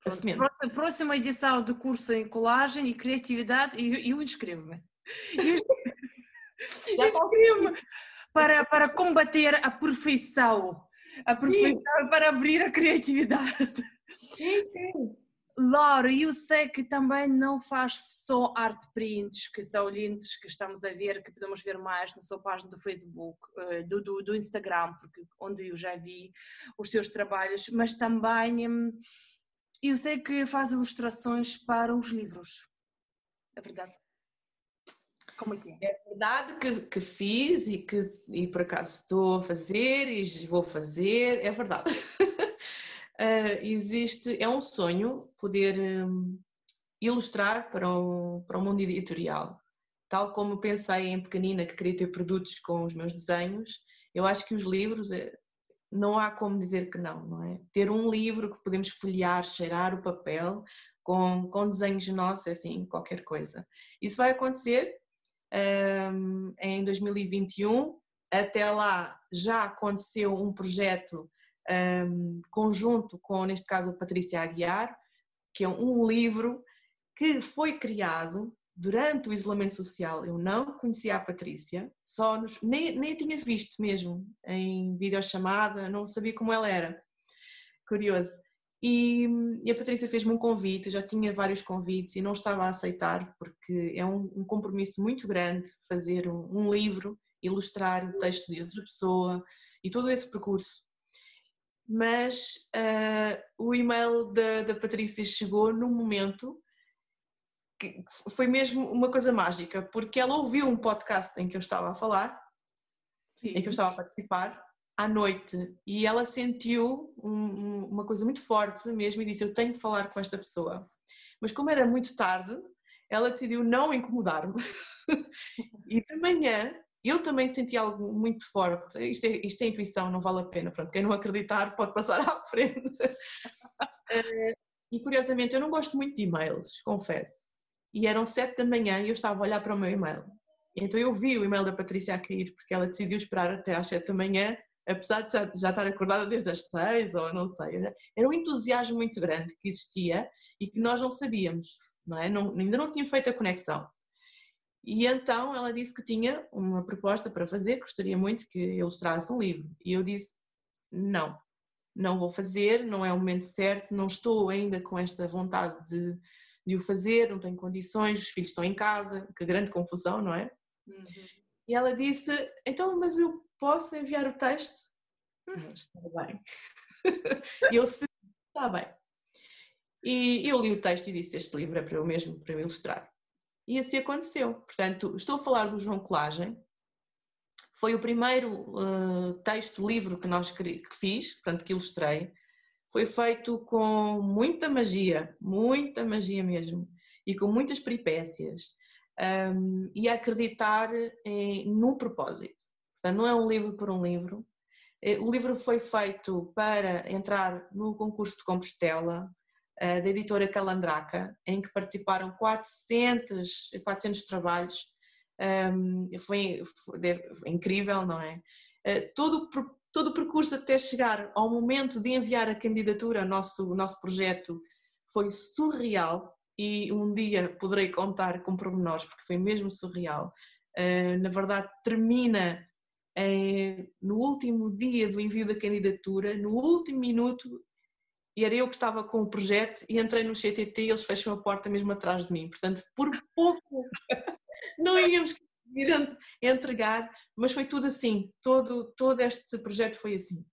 Próxima, próxima edição do curso em colagem e criatividade, eu, eu inscrevo-me. [laughs] inscrevo-me para, para combater a perfeição aproveitar para abrir a criatividade. Sim, sim. Laura, eu sei que também não faz só art prints, que são lindos, que estamos a ver, que podemos ver mais na sua página do Facebook, eh, do, do, do Instagram, porque onde eu já vi os seus trabalhos, mas também hum, eu sei que faz ilustrações para os livros. É verdade? Como é que é? É verdade que, que fiz e que e por acaso estou a fazer e vou fazer, é verdade. uh, [laughs] existe, é um sonho poder um, ilustrar para o, para o mundo editorial. Tal como pensei em pequenina que queria ter produtos com os meus desenhos, eu acho que os livros é, não há como dizer que não, não é? Ter um livro que podemos folhear, cheirar o papel com, com desenhos nossos, é assim, qualquer coisa. Isso vai acontecer um, em 2021. Até lá já aconteceu um projeto um, conjunto com, neste caso, a Patrícia Aguiar, que é um livro que foi criado durante o isolamento social. Eu não conhecia a Patrícia, só nos, nem, nem a tinha visto mesmo em videochamada, não sabia como ela era. Curioso. E, e a Patrícia fez-me um convite, eu já tinha vários convites e não estava a aceitar, porque é um, um compromisso muito grande fazer um, um, livro, ilustrar o texto de outra pessoa e todo esse percurso. Mas uh, o e-mail da, da Patrícia chegou num momento que foi mesmo uma coisa mágica, porque ela ouviu um podcast em que eu estava a falar, Sim. em que eu estava a participar, à noite e ela sentiu um, uma coisa muito forte mesmo e disse: Eu tenho que falar com esta pessoa. Mas como era muito tarde, ela decidiu não incomodar-me. [laughs] e de manhã eu também senti algo muito forte. Isto é, isto é intuição, não vale a pena. Pronto, quem não acreditar pode passar à frente. [laughs] E curiosamente, eu não gosto muito de e-mails, confesso. E eram sete da manhã e eu estava a olhar para o meu e-mail. Então eu vi o e-mail da Patrícia a cair, porque ela decidiu esperar até às sete da manhã apesar de já, estar acordada desde as seis ou não sei, era um entusiasmo muito grande que existia e que nós não sabíamos, não é? Não, ainda não tinha feito a conexão. E então ela disse que tinha uma proposta para fazer, gostaria muito que ilustrasse um livro. E eu disse: não, não vou fazer, não é o momento certo, não estou ainda com esta vontade de, de o fazer, não tenho condições, os filhos estão em casa, que grande confusão, não é? Uhum. E ela disse: Então, mas eu posso enviar o texto? Uhum. Está bem. [laughs] e eu está bem. E eu li o texto e disse: Este livro é para eu mesmo, para eu ilustrar. E assim aconteceu. Portanto, estou a falar do João Colagem. Foi o primeiro uh, texto, livro que nós que fiz, portanto, que ilustrei. Foi feito com muita magia, muita magia mesmo, e com muitas peripécias, um, e acreditar em, no propósito. Portanto, não é um livro por um livro. Eh, o livro foi feito para entrar no concurso de Compostela, eh, da editora Calandraca, em que participaram 400, 400 trabalhos. Um, foi, foi, foi, incrível, não é? Uh, todo, todo o percurso até chegar ao momento de enviar a candidatura ao nosso, nosso projeto foi surreal e um dia poderei contar com pormenores, porque foi mesmo surreal. Uh, na verdade, termina no último dia do envio da candidatura, no último minuto, e era eu que estava com o projeto e entrei no CTT e eles fecham a porta mesmo atrás de mim. Portanto, por pouco [laughs] não íamos conseguir entregar, mas foi tudo assim, todo, todo este projeto foi assim.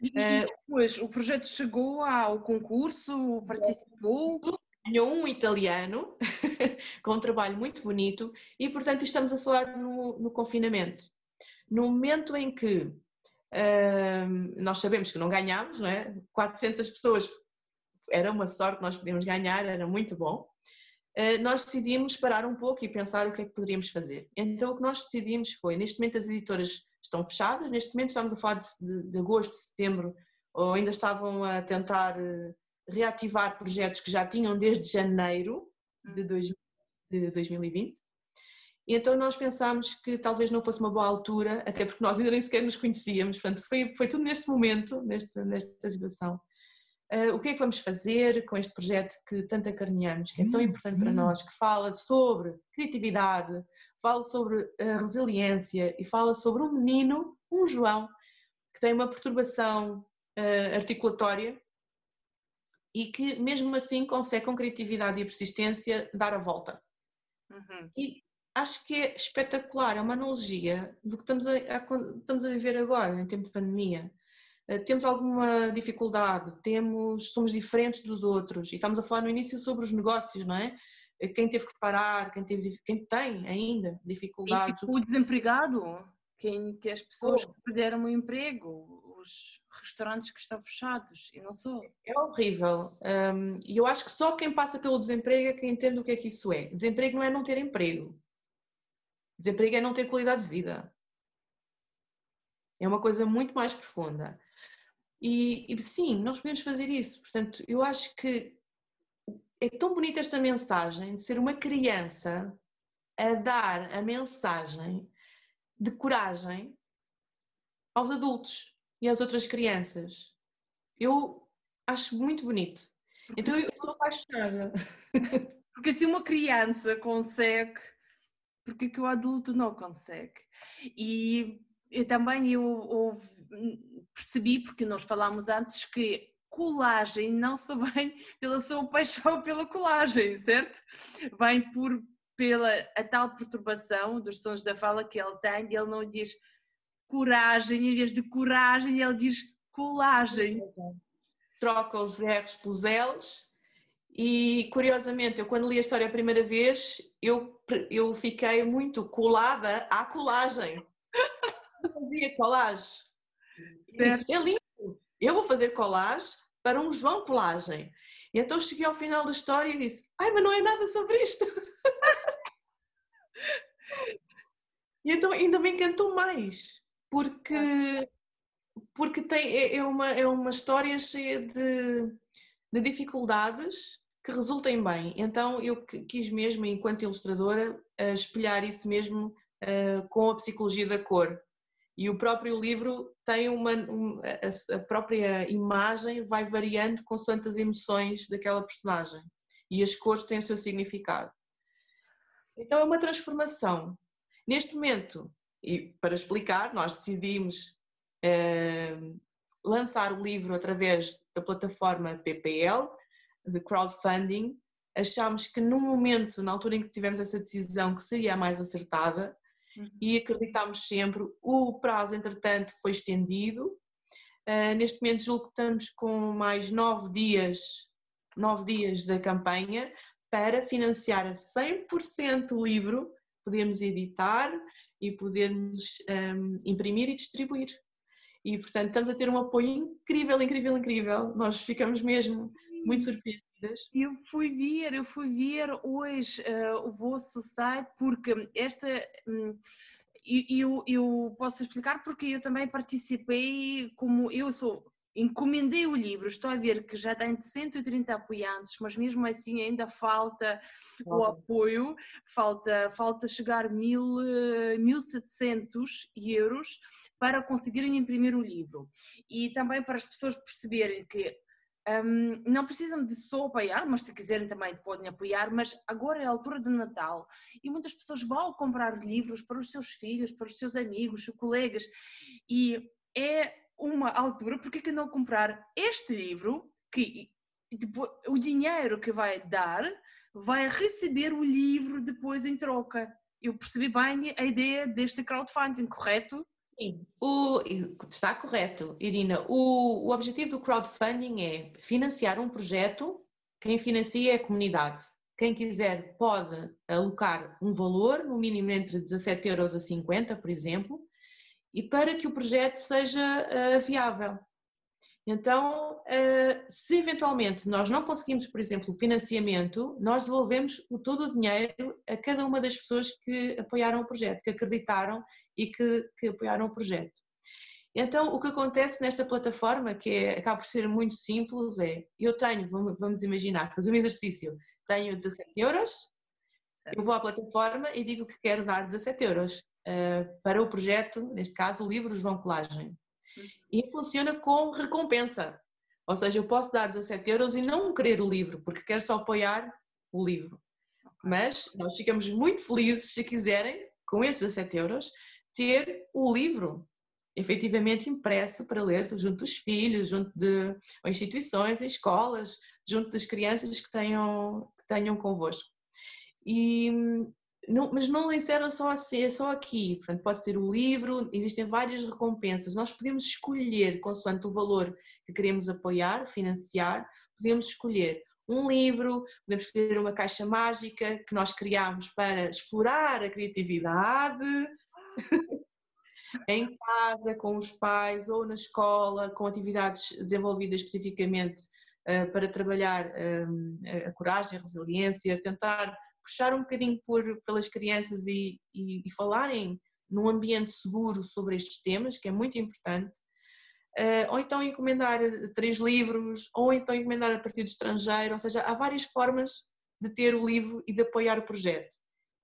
E uh, depois, o projeto chegou ao concurso, participou? Ganhou um italiano, [laughs] com um trabalho muito bonito, e portanto estamos a falar no, no confinamento. No momento em que nós sabemos que não ganhámos, não é? 400 pessoas era uma sorte, nós podíamos ganhar, era muito bom. Uh, nós decidimos parar um pouco e pensar o que é que poderíamos fazer. Então o que nós decidimos foi, neste momento as editoras estão fechadas, neste momento estamos a falar de, de, de agosto, setembro, ou ainda estavam a tentar uh, reativar projetos que já tinham desde janeiro de, dois, de 2020. E então nós pensámos que talvez não fosse uma boa altura, até porque nós ainda nem sequer nos conhecíamos, portanto foi, foi tudo neste momento, neste, nesta situação. Uh, o que é que vamos fazer com este projeto que tanto acarinhamos, que é tão importante para nós, que fala sobre criatividade, fala sobre a resiliência e fala sobre um menino, um João, que tem uma perturbação uh, articulatória e que mesmo assim consegue com criatividade e persistência dar a volta. Uhum. E acho que é espetacular, é uma analogia do que estamos a, a, estamos a viver agora, em tempo de pandemia. Uh, temos alguma dificuldade, temos, somos diferentes dos outros, e estamos a falar no início sobre os negócios, não é? Eh, quem teve que parar, quem, teve, quem tem ainda dificuldades. o desempregado, quem, que as pessoas oh. que perderam o emprego, os restaurantes que estão fechados, e não sou. É horrível. Um, e eu acho que só quem passa pelo desemprego é quem entende o que é que isso é. Desemprego não é não ter emprego. Desemprego é não ter qualidade de vida. É uma coisa muito mais profunda. E, e, sim, nós podemos fazer isso. Portanto, eu acho que é tão bonita esta mensagem de ser uma criança a dar a mensagem de coragem aos adultos e às outras crianças. Eu acho muito bonito. Então eu estou apaixonada. [laughs] Porque se uma criança consegue porque que o adulto não consegue. E eu também eu, eu percebi, porque nós falámos antes, que colagem não só vem [laughs] pela sua paixão pela colagem, certo? Vem por, pela a tal perturbação dos sons da fala que ele tem, ele não diz coragem, em vez de coragem, ele diz colagem. Troca os R's pelos L's e curiosamente, eu quando li a história a primeira vez, eu, eu fiquei muito colada à colagem. [laughs] Eu fazia colagem. Disse, é lindo, eu vou fazer colagem para um João Colagem. E então cheguei ao final da história e disse: Ai, mas não é nada sobre isto. [laughs] e então ainda me encantou mais, porque, porque tem, é, é uma, é uma história cheia de, de dificuldades que resultem bem. Então eu quis mesmo, enquanto ilustradora, eh, espelhar isso mesmo eh, com a psicologia da cor. E o próprio livro tem uma, a própria imagem vai variando consoante as emoções daquela personagem e as cores têm o seu significado. Então é uma transformação. Neste momento, e para explicar, nós decidimos uh, lançar o livro através da plataforma PPL, de crowdfunding. Achámos que no momento, na altura em que tivemos essa decisão, que seria a mais acertada uhum. e acreditámos sempre. O prazo, entretanto, foi estendido. Uh, neste momento julgo que estamos com mais nove dias, nove dias da campanha para financiar a 100% o livro, podermos editar e podermos um, imprimir e distribuir. E, portanto, estamos a ter um apoio incrível, incrível, incrível. Nós ficamos mesmo muito Eu fui ver, eu fui ver hoje uh, o vosso site porque esta. Um, eu, eu posso explicar porque eu também participei, como eu sou encomendei o livro, estou a ver que já tem 130 apoiantes, mas mesmo assim ainda falta o apoio, falta, falta chegar mil, 1.700 euros para conseguirem imprimir o livro. E também para as pessoas perceberem que um, não precisam de só apoiar, mas se quiserem também podem apoiar. Mas agora é a altura de Natal e muitas pessoas vão comprar livros para os seus filhos, para os seus amigos, colegas, e é uma altura, porque que não comprar este livro que depois, o dinheiro que vai dar vai receber o livro depois em troca. Eu percebi bem a ideia deste crowdfunding, correto? Sim, o, está correto, Irina. O, o objetivo do crowdfunding é financiar um projeto. Quem financia é a comunidade. Quem quiser pode alocar um valor, no mínimo entre 17 euros a 50, por exemplo, e para que o projeto seja uh, viável. Então, uh, se eventualmente nós não conseguimos, por exemplo, o financiamento, nós devolvemos o, todo o dinheiro a cada uma das pessoas que apoiaram o projeto, que acreditaram e que, que apoiaram o projeto. Então, o que acontece nesta plataforma, que é, acaba por ser muito simples, é, eu tenho, vamos imaginar, fazer um exercício, tenho 17 euros, eu vou à plataforma e digo que quero dar 17 euros uh, para o projeto, neste caso o livro João Colagem. E funciona com recompensa. Ou seja, eu posso dar 17 euros e não querer o livro, porque quero só apoiar o livro. Mas nós ficamos muito felizes, se quiserem, com esses 17 euros, ter o livro efetivamente impresso para ler junto dos filhos, junto de instituições, escolas, junto das crianças que tenham, que tenham convosco. E não, mas não encerra só, assim, só aqui, portanto pode ser o livro, existem várias recompensas, nós podemos escolher, consoante o valor que queremos apoiar, financiar, podemos escolher um livro, podemos escolher uma caixa mágica que nós criamos para explorar a criatividade [laughs] em casa, com os pais ou na escola, com atividades desenvolvidas especificamente uh, para trabalhar um, a coragem, a resiliência, tentar puxar um bocadinho por, pelas crianças e, e, e falarem num ambiente seguro sobre estes temas, que é muito importante, uh, ou então encomendar três livros, ou então encomendar a partir do estrangeiro, ou seja, há várias formas de ter o livro e de apoiar o projeto.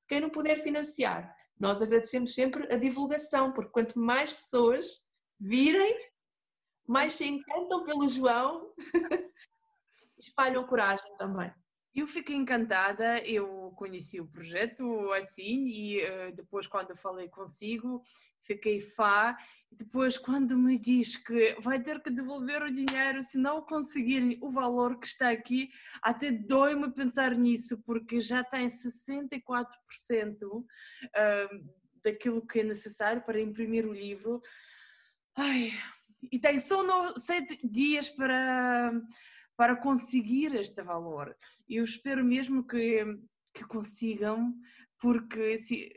Quem não puder financiar, nós agradecemos sempre a divulgação, porque quanto mais pessoas virem, mais se encantam pelo João, [laughs] espalham coragem também. Eu fiquei encantada, eu conheci o projeto assim e uh, depois quando falei consigo fiquei fã depois quando me diz que vai ter que devolver o dinheiro se não conseguirem o valor que está aqui, até dói-me pensar nisso porque já tem 64% uh, daquilo que é necessário para imprimir o livro. Ai, e tem só no, sete dias para para conseguir este valor. Eu espero mesmo que, que consigam, porque se,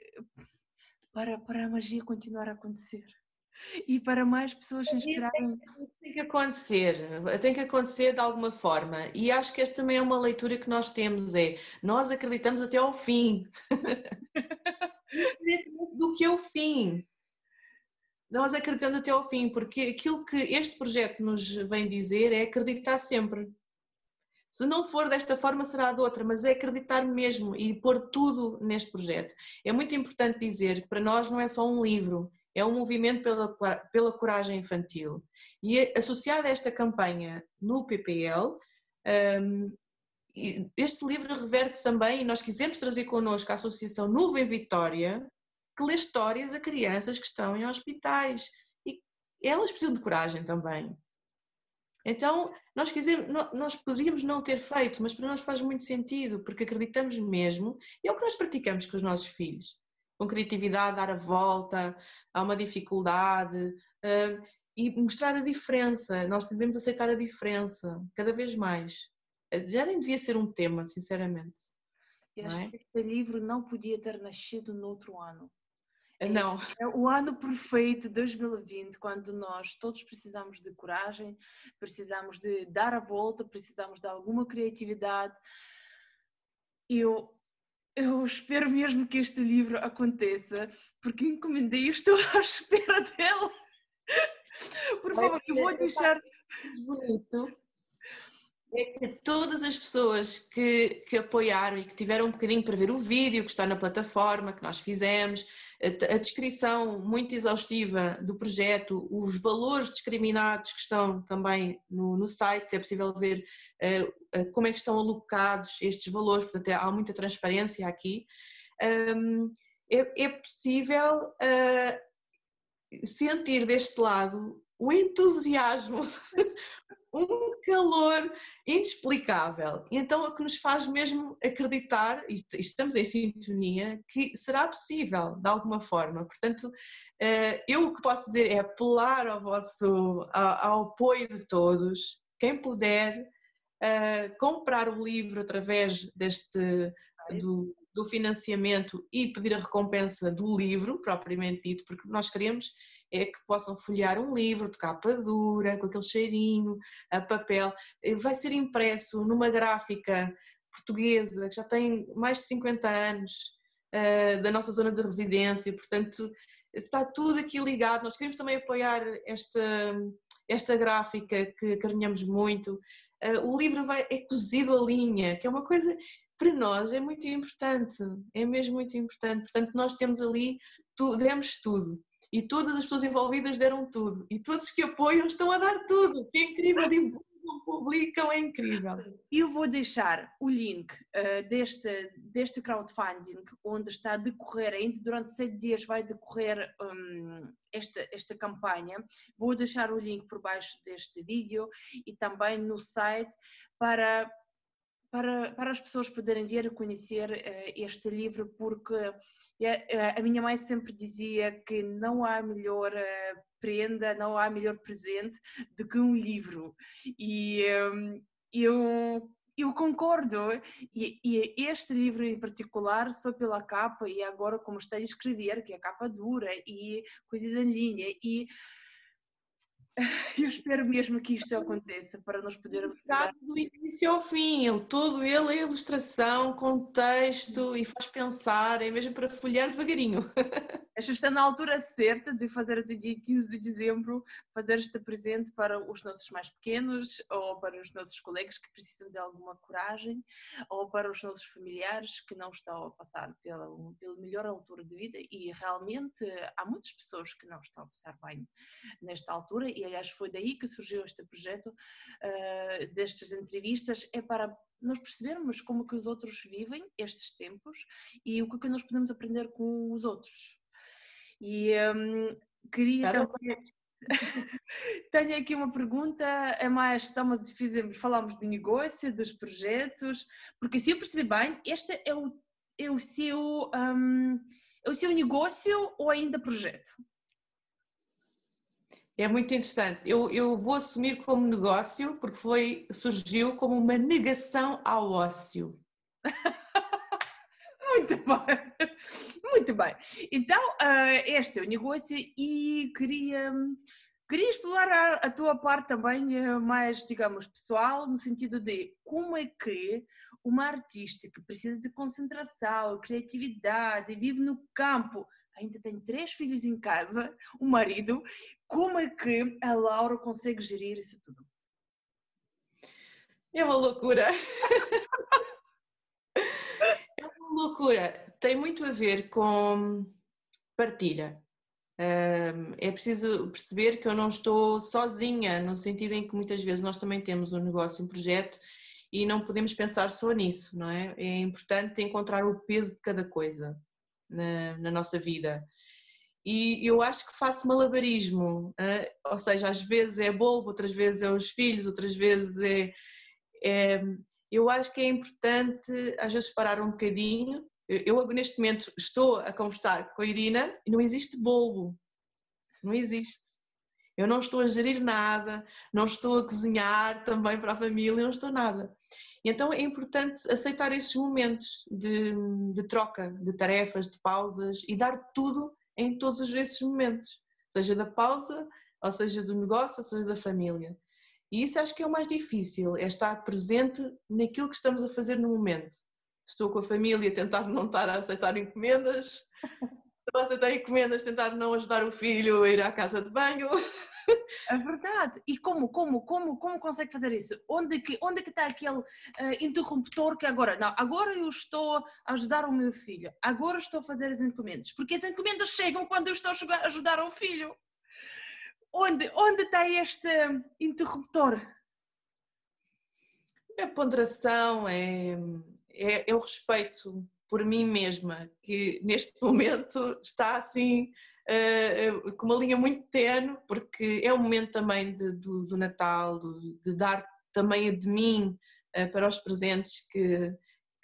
para, para a magia continuar a acontecer e para mais pessoas se inspirarem. Tem que acontecer, tem que acontecer de alguma forma. E acho que esta também é uma leitura que nós temos, é nós acreditamos até ao fim. [laughs] do que é o fim. Nós acreditamos até ao fim, porque aquilo que este projeto nos vem dizer é acreditar sempre. Se não for desta forma, será de outra, mas é acreditar mesmo e pôr tudo neste projeto. É muito importante dizer que para nós não é só um livro, é um movimento pela, pela coragem infantil. E associado a esta campanha no PPL, um, este livro reverte também, e nós quisemos trazer connosco a Associação Nuvem Vitória, que lê histórias a crianças que estão em hospitais. E elas precisam de coragem também. Então, nós, quisemos, nós poderíamos não ter feito, mas para nós faz muito sentido, porque acreditamos mesmo, e é o que nós praticamos com os nossos filhos. Com criatividade, dar a volta a uma dificuldade uh, e mostrar a diferença. Nós devemos aceitar a diferença, cada vez mais. Já nem devia ser um tema, sinceramente. Eu acho é? que este livro não podia ter nascido no outro ano. É, não. É o ano perfeito, 2020, quando nós todos precisamos de coragem, precisamos de dar a volta, precisamos de alguma criatividade. Eu, eu espero mesmo que este livro aconteça, porque encomendei e estou [laughs] à espera dela. Por favor, eu vou deixar. Bonito é que todas as pessoas que, que apoiaram e que tiveram um bocadinho para ver o vídeo que está na plataforma que nós fizemos, a, descrição muito exaustiva do projeto, os valores discriminados que estão também no, no site, é possível ver uh, como é que estão alocados estes valores, portanto é, há muita transparência aqui. Um, é, é, possível uh, sentir deste lado o entusiasmo [laughs] um calor inexplicável. Então, o que nos faz mesmo acreditar, e estamos em sintonia, que será possível, de alguma forma. Portanto, eh, eu o que posso dizer é apelar ao vosso, ao apoio de todos, quem puder, eh, comprar o livro através deste, do, do financiamento e pedir a recompensa do livro, propriamente dito, porque nós queremos é que possam folhear um livro de capa dura, com aquele cheirinho, a papel. Vai ser impresso numa gráfica portuguesa que já tem mais de 50 anos uh, da nossa zona de residência, portanto está tudo aqui ligado. Nós queremos também apoiar esta, esta gráfica que carinhamos muito. Uh, o livro vai, é cozido a linha, que é uma coisa para nós é muito importante, é mesmo muito importante. Portanto, nós temos ali, tu, demos tudo e todas as pessoas envolvidas deram tudo e todos que apoiam estão a dar tudo, que é incrível, divulgam, publicam, é incrível. Eu vou deixar o link uh, deste, deste crowdfunding, onde está a decorrer, ainda durante sete dias vai decorrer um, esta, esta campanha. Vou deixar o link por baixo deste vídeo e também no site para para, para as pessoas poderem ver e conhecer uh, este livro, porque uh, a minha mãe sempre dizia que não há melhor uh, prenda, não há melhor presente do que um livro. E um, eu eu concordo, e, e, este livro em particular, só pela capa e agora como está a escrever, que é a capa dura e coisas em linha, e [laughs] Eu espero mesmo que isto aconteça para nós podermos. Do início ao fim, ele, todo ele é ilustração, contexto e faz pensar, é mesmo para folhear devagarinho. [laughs] Acho que está na altura certa de fazer até dia 15 de dezembro, fazer este presente para os nossos mais pequenos ou para os nossos colegas que precisam de alguma coragem ou para os nossos familiares que não estão a passar pela, pela melhor altura de vida e realmente há muitas pessoas que não estão a passar bem nesta altura e aliás foi daí que surgiu este projeto uh, destas entrevistas, é para nós percebermos como que os outros vivem estes tempos e o que, que nós podemos aprender com os outros. E um, queria também... [laughs] Tenho aqui uma pergunta, é mais, estamos, fizemos, falamos de negócio, dos projetos, porque se eu percebi bem, este é o, é o seu um, é o seu negócio ou ainda projeto? É muito interessante. Eu, eu vou assumir como negócio porque foi, surgiu como uma negação ao ócio. [laughs] muito [laughs] bem, muito bem. Então, uh, este é o negócio e queria, queria explorar a, tua parte também uh, mais, digamos, pessoal, no sentido de como é que uma artista que precisa de concentração, criatividade, vive no campo, ainda tem três filhos em casa, um marido, como é que a Laura consegue gerir isso tudo? É uma loucura. [laughs] loucura. Tem muito a ver com partilha. É preciso perceber que eu não estou sozinha, no sentido em que muitas vezes nós também temos um negócio, um projeto e não podemos pensar só nisso, não é? É importante encontrar o peso de cada coisa na, na nossa vida. e eu acho que faço malabarismo, uh, ou seja, às vezes é bolo, outras vezes é os filhos, outras vezes é, é, Eu acho que é importante às vezes parar um bocadinho. Eu, neste momento estou a conversar com a Irina e não existe bolo, não existe. Eu não estou a gerir nada, não estou a cozinhar também para a família, não estou nada. Então é importante aceitar esses momentos de, de troca, de tarefas, de pausas e dar tudo em todos esses momentos, seja da pausa, ou seja do negócio, ou seja da família. E isso acho que é o mais difícil, é estar presente naquilo que estamos a fazer no momento. Estou com a família tentar não estar a aceitar encomendas, [laughs] estou a aceitar encomendas, tentar não ajudar o filho a ir à casa de banho. [laughs] É verdade. E como, como, como, como consegue fazer isso? Onde que, onde que está aquele uh, interruptor que agora, não, agora eu estou a ajudar o meu filho, agora estou a fazer as encomendas, porque as encomendas chegam quando eu estou a ajudar o filho. Onde, onde está este interruptor? A ponderação, é, é, é o respeito por mim mesma, que neste momento está assim uh, com uma linha muito tenue, porque é o momento também de, do, do, Natal, do, de dar também de mim uh, para os presentes que,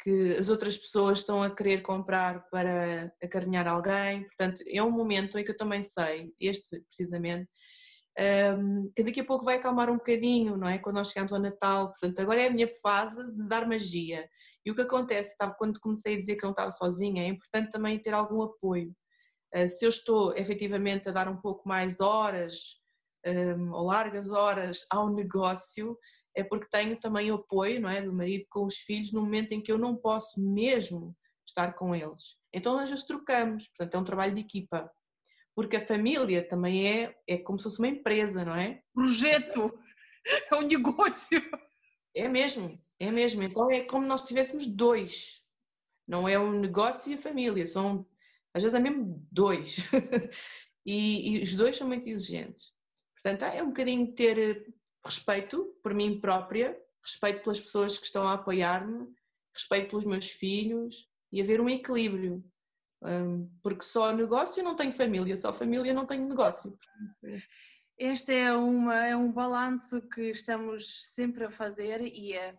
que as outras pessoas estão a querer comprar para acarinhar alguém. Portanto, é um momento em que eu também sei, este precisamente, um, que daqui a pouco vai acalmar um bocadinho, não é? Quando nós chegamos ao Natal. Portanto, agora é a minha fase de dar magia. E o que acontece, quando comecei a dizer que não estava sozinha, é importante também ter algum apoio. Eh, se eu estou efetivamente a dar um pouco mais horas um, ou largas horas ao negócio, é porque tenho também apoio não é, do marido com os filhos no momento em que eu não posso mesmo estar com eles. Então nós os trocamos, portanto é um trabalho de equipa. Porque a família também é, é como se fosse uma empresa, não é? Projeto, é um negócio. É mesmo, é mesmo. Então é como nós tivéssemos dois. Não é um negócio e a família, são às vezes é mesmo dois. [laughs] e, e, os dois são muito exigentes. Portanto, é um bocadinho ter respeito por mim própria, respeito pelas pessoas que estão a apoiar-me, respeito pelos meus filhos e haver um equilíbrio. Porque só negócio não tenho família, só família não tenho negócio. Este é, uma, é um balanço que estamos sempre a fazer e é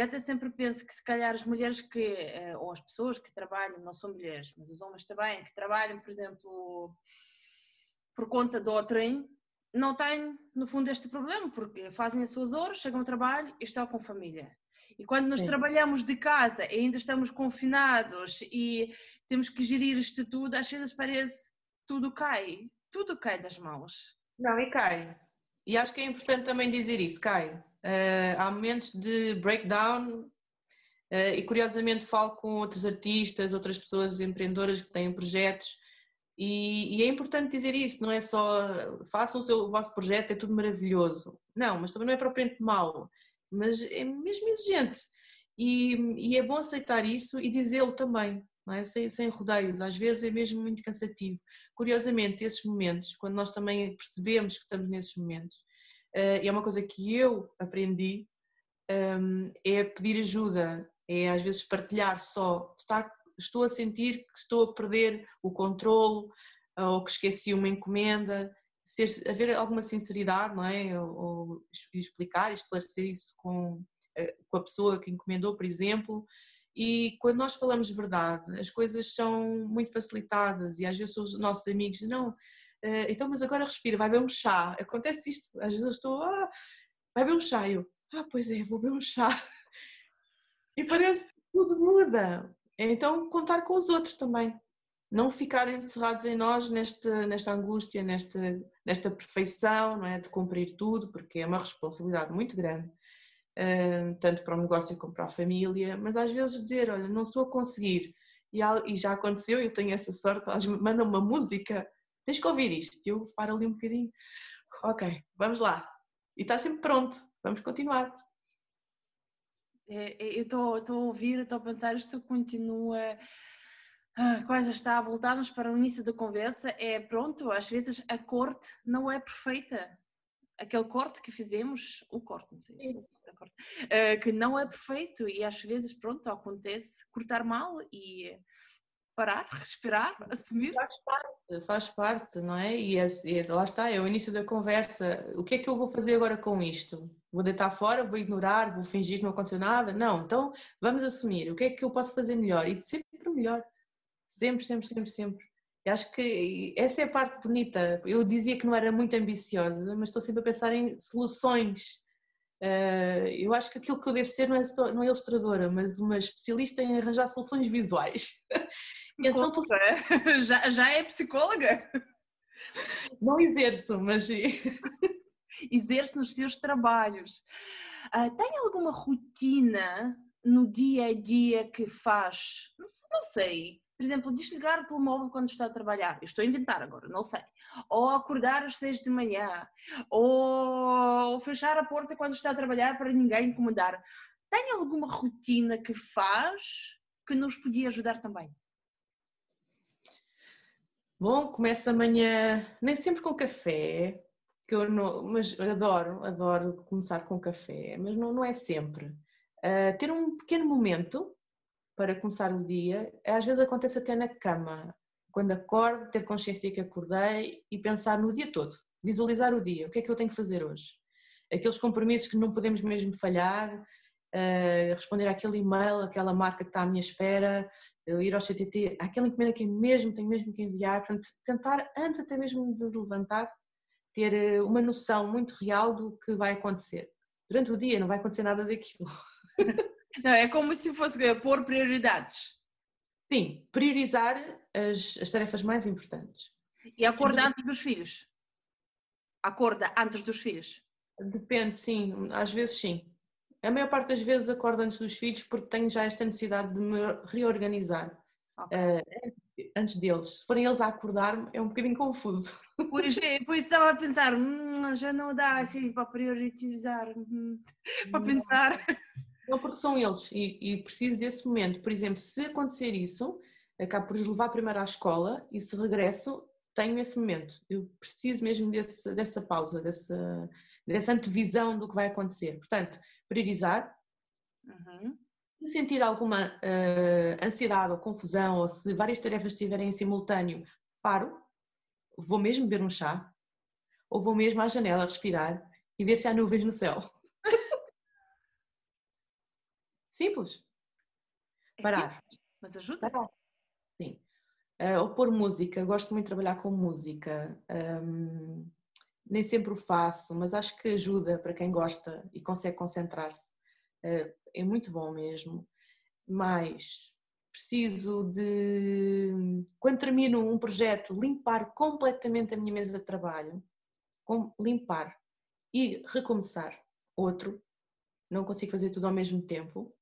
até sempre penso que se calhar as mulheres que, eh, ou as pessoas que trabalham, não são mulheres, mas os homens também, que trabalham, por exemplo, por conta do trem, não têm, no fundo, este problema, porque fazem as suas horas, chegam ao trabalho e estão com família. E quando nós Sim. trabalhamos de casa e ainda estamos confinados e temos que gerir isto tudo, às vezes parece tudo cai, tudo cai das mãos. Não, e cai. E acho que é importante também dizer isso, cai. Uh, há momentos de breakdown uh, e curiosamente falo com outros artistas, outras pessoas empreendedoras que têm projetos e, e, é importante dizer isso, não é só façam o, seu, o vosso projeto, é tudo maravilhoso. Não, mas também não é propriamente mau, mas é mesmo exigente. E, e é bom aceitar isso e dizê-lo também, é? sem, sem rodeios, às vezes é mesmo muito cansativo. Curiosamente, esses momentos, quando nós também percebemos que estamos nesses momentos, uh, e é uma coisa que eu aprendi, um, é pedir ajuda, é às vezes partilhar só, está, estou a sentir que estou a perder o controlo, ou que esqueci uma encomenda, ter, haver alguma sinceridade, não é? Ou, ou explicar, esclarecer isso com, eh, com a pessoa que encomendou, por exemplo, e quando nós falamos verdade, as coisas são muito facilitadas e às vezes os nossos amigos, não, Uh, então, mas agora respira, vai beber um chá. Acontece isto, às vezes eu estou, ah, vai beber um chá. Eu, ah, pois é, vou beber um chá. [laughs] E parece que tudo muda. Então, contar com os outros também. Não ficar encerrados em nós nesta, nesta angústia, nesta, nesta perfeição, não é? De cumprir tudo, porque é uma responsabilidade muito grande, tanto para o negócio como para a família. Mas às vezes dizer, olha, não estou a conseguir. E, já aconteceu, eu tenho essa sorte, elas mandam uma música tens que ouvir isto. Eu paro ali um bocadinho, ok, vamos lá. E está sempre pronto, vamos continuar. É, é eu estou a ouvir, estou a pensar, isto continua. Ah, quase está a voltar-nos para o início da conversa. É pronto, às vezes a corte não é perfeita. Aquele corte que fizemos, o corte, não sei, uh, que não é perfeito e às vezes, pronto, acontece cortar mal e parar, respirar, assumir? Faz parte, faz parte, não é? E, é, e é, lá está, é o início da conversa. O que é que eu vou fazer agora com isto? Vou deitar fora, vou ignorar, vou fingir que não aconteceu nada? Não, então vamos assumir. O que é que eu posso fazer melhor? E sempre melhor. Sempre, sempre, sempre, sempre. Eu acho que essa é a parte bonita. Eu dizia que não era muito ambiciosa, mas estou sempre a pensar em soluções. Uh, eu acho que aquilo que eu devo ser não é, só, não é ilustradora, mas uma especialista em arranjar soluções visuais. [laughs] então, tô... [laughs] já, já é psicóloga? Não exerço, mas. exerce nos seus trabalhos. Uh, tem alguma rotina no dia a dia que faz? Não sei, por exemplo, desligar o telemóvel quando está a trabalhar. Eu estou a inventar agora, não sei. Ou acordar às seis de manhã. Ou fechar a porta quando está a trabalhar para ninguém incomodar. Tem alguma rotina que faz que nos podia ajudar também? Bom, começa amanhã, nem sempre com café, que eu não, mas adoro, adoro começar com café, mas não, não é sempre. Uh, ter um pequeno momento para começar o dia, às vezes acontece até na cama, quando acordo, ter consciência que acordei e pensar no dia todo, visualizar o dia, o que é que eu tenho que fazer hoje. Aqueles compromissos que não podemos mesmo falhar, uh, responder àquele e-mail, aquela marca que está à minha espera, ir ao CTT, aquela encomenda que é mesmo, tenho mesmo que enviar, portanto, tentar, antes até mesmo de levantar, ter eh, uma noção muito real do que vai acontecer. Durante o dia não vai acontecer nada daquilo. [laughs] Não, é como se fosse eh, pôr prioridades. Sim, priorizar as, as tarefas mais importantes. E acorda antes dos filhos? Acorda antes dos filhos? Depende, sim. Às vezes sim. A maior parte das vezes acordo antes dos filhos porque tenho já esta necessidade de me reorganizar. Okay. Uh, antes deles. Se forem eles a acordar-me, é um bocadinho confuso. [laughs] Pois é, pois estava a pensar, hum, já não dá assim para priorizar, hum, para pensar. Não, porque são eles e, e, preciso desse momento. Por exemplo, se acontecer isso, acabo por os levar primeiro à escola e se regresso, tenho esse momento. Eu preciso mesmo desse, dessa pausa, dessa, dessa antevisão do que vai acontecer. Portanto, priorizar. Uhum. Se sentir alguma uh, ansiedade ou confusão, ou se várias tarefas estiverem em simultâneo, paro, vou mesmo beber um chá, ou vou mesmo à janela respirar e ver se há nuvens no céu. Simples. É Parar. Simples, mas ajuda. Parar. Sim. Uh, ou pôr música, gosto muito de trabalhar com música. Um, nem sempre o faço, mas acho que ajuda para quem gosta e consegue concentrar-se. Uh, é muito bom mesmo. Mas preciso de, quando termino um projeto, limpar completamente a minha mesa de trabalho, limpar e recomeçar outro. Não consigo fazer tudo ao mesmo tempo.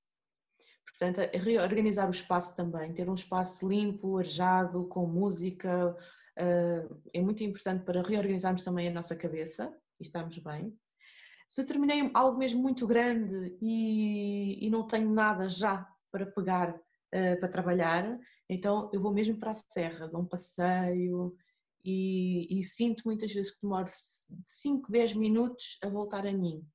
Portanto, reorganizar o espaço também, ter um espaço limpo, arejado, com música, eh, é muito importante para reorganizarmos também a nossa cabeça e estamos bem. Se terminei algo mesmo muito grande e, e não tenho nada já para pegar uh, para trabalhar, então eu vou mesmo para a serra, dou um passeio e, e sinto muitas vezes que demoro 5, 10 minutos a voltar a mim.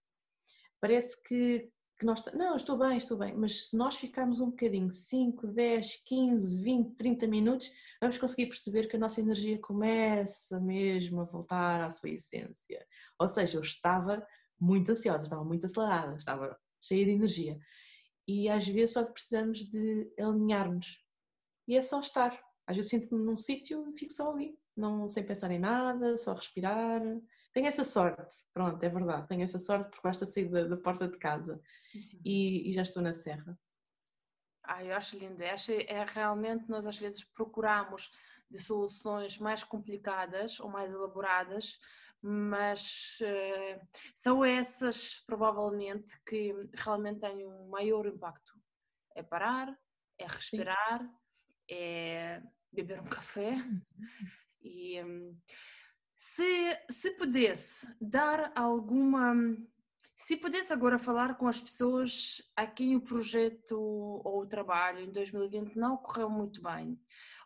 Parece que que nós, não, estou bem, estou bem, mas se nós ficarmos um bocadinho, 5, 10, 15, 20, 30 minutos, vamos conseguir perceber que a nossa energia começa mesmo a voltar à sua essência. Ou seja, eu estava muito ansiosa, estava muito acelerada, estava cheia de energia. E às vezes só precisamos de alinharmos. E é só estar. Às vezes sinto-me num sítio e fico só ali, não, sem pensar em nada, só respirar, tenho essa sorte, pronto, é verdade, tenho essa sorte porque basta sair da, da porta de casa uhum. e, e, já estou na serra. Ah, eu acho lindo, acho, é realmente nós às vezes procuramos de soluções mais complicadas ou mais elaboradas, mas uh, são essas provavelmente que realmente têm um maior impacto. É parar, é respirar, Sim. é beber um café uhum. e um, se, se pudesse dar alguma. Se pudesse agora falar com as pessoas a quem o projeto ou o trabalho em 2020 não correu muito bem,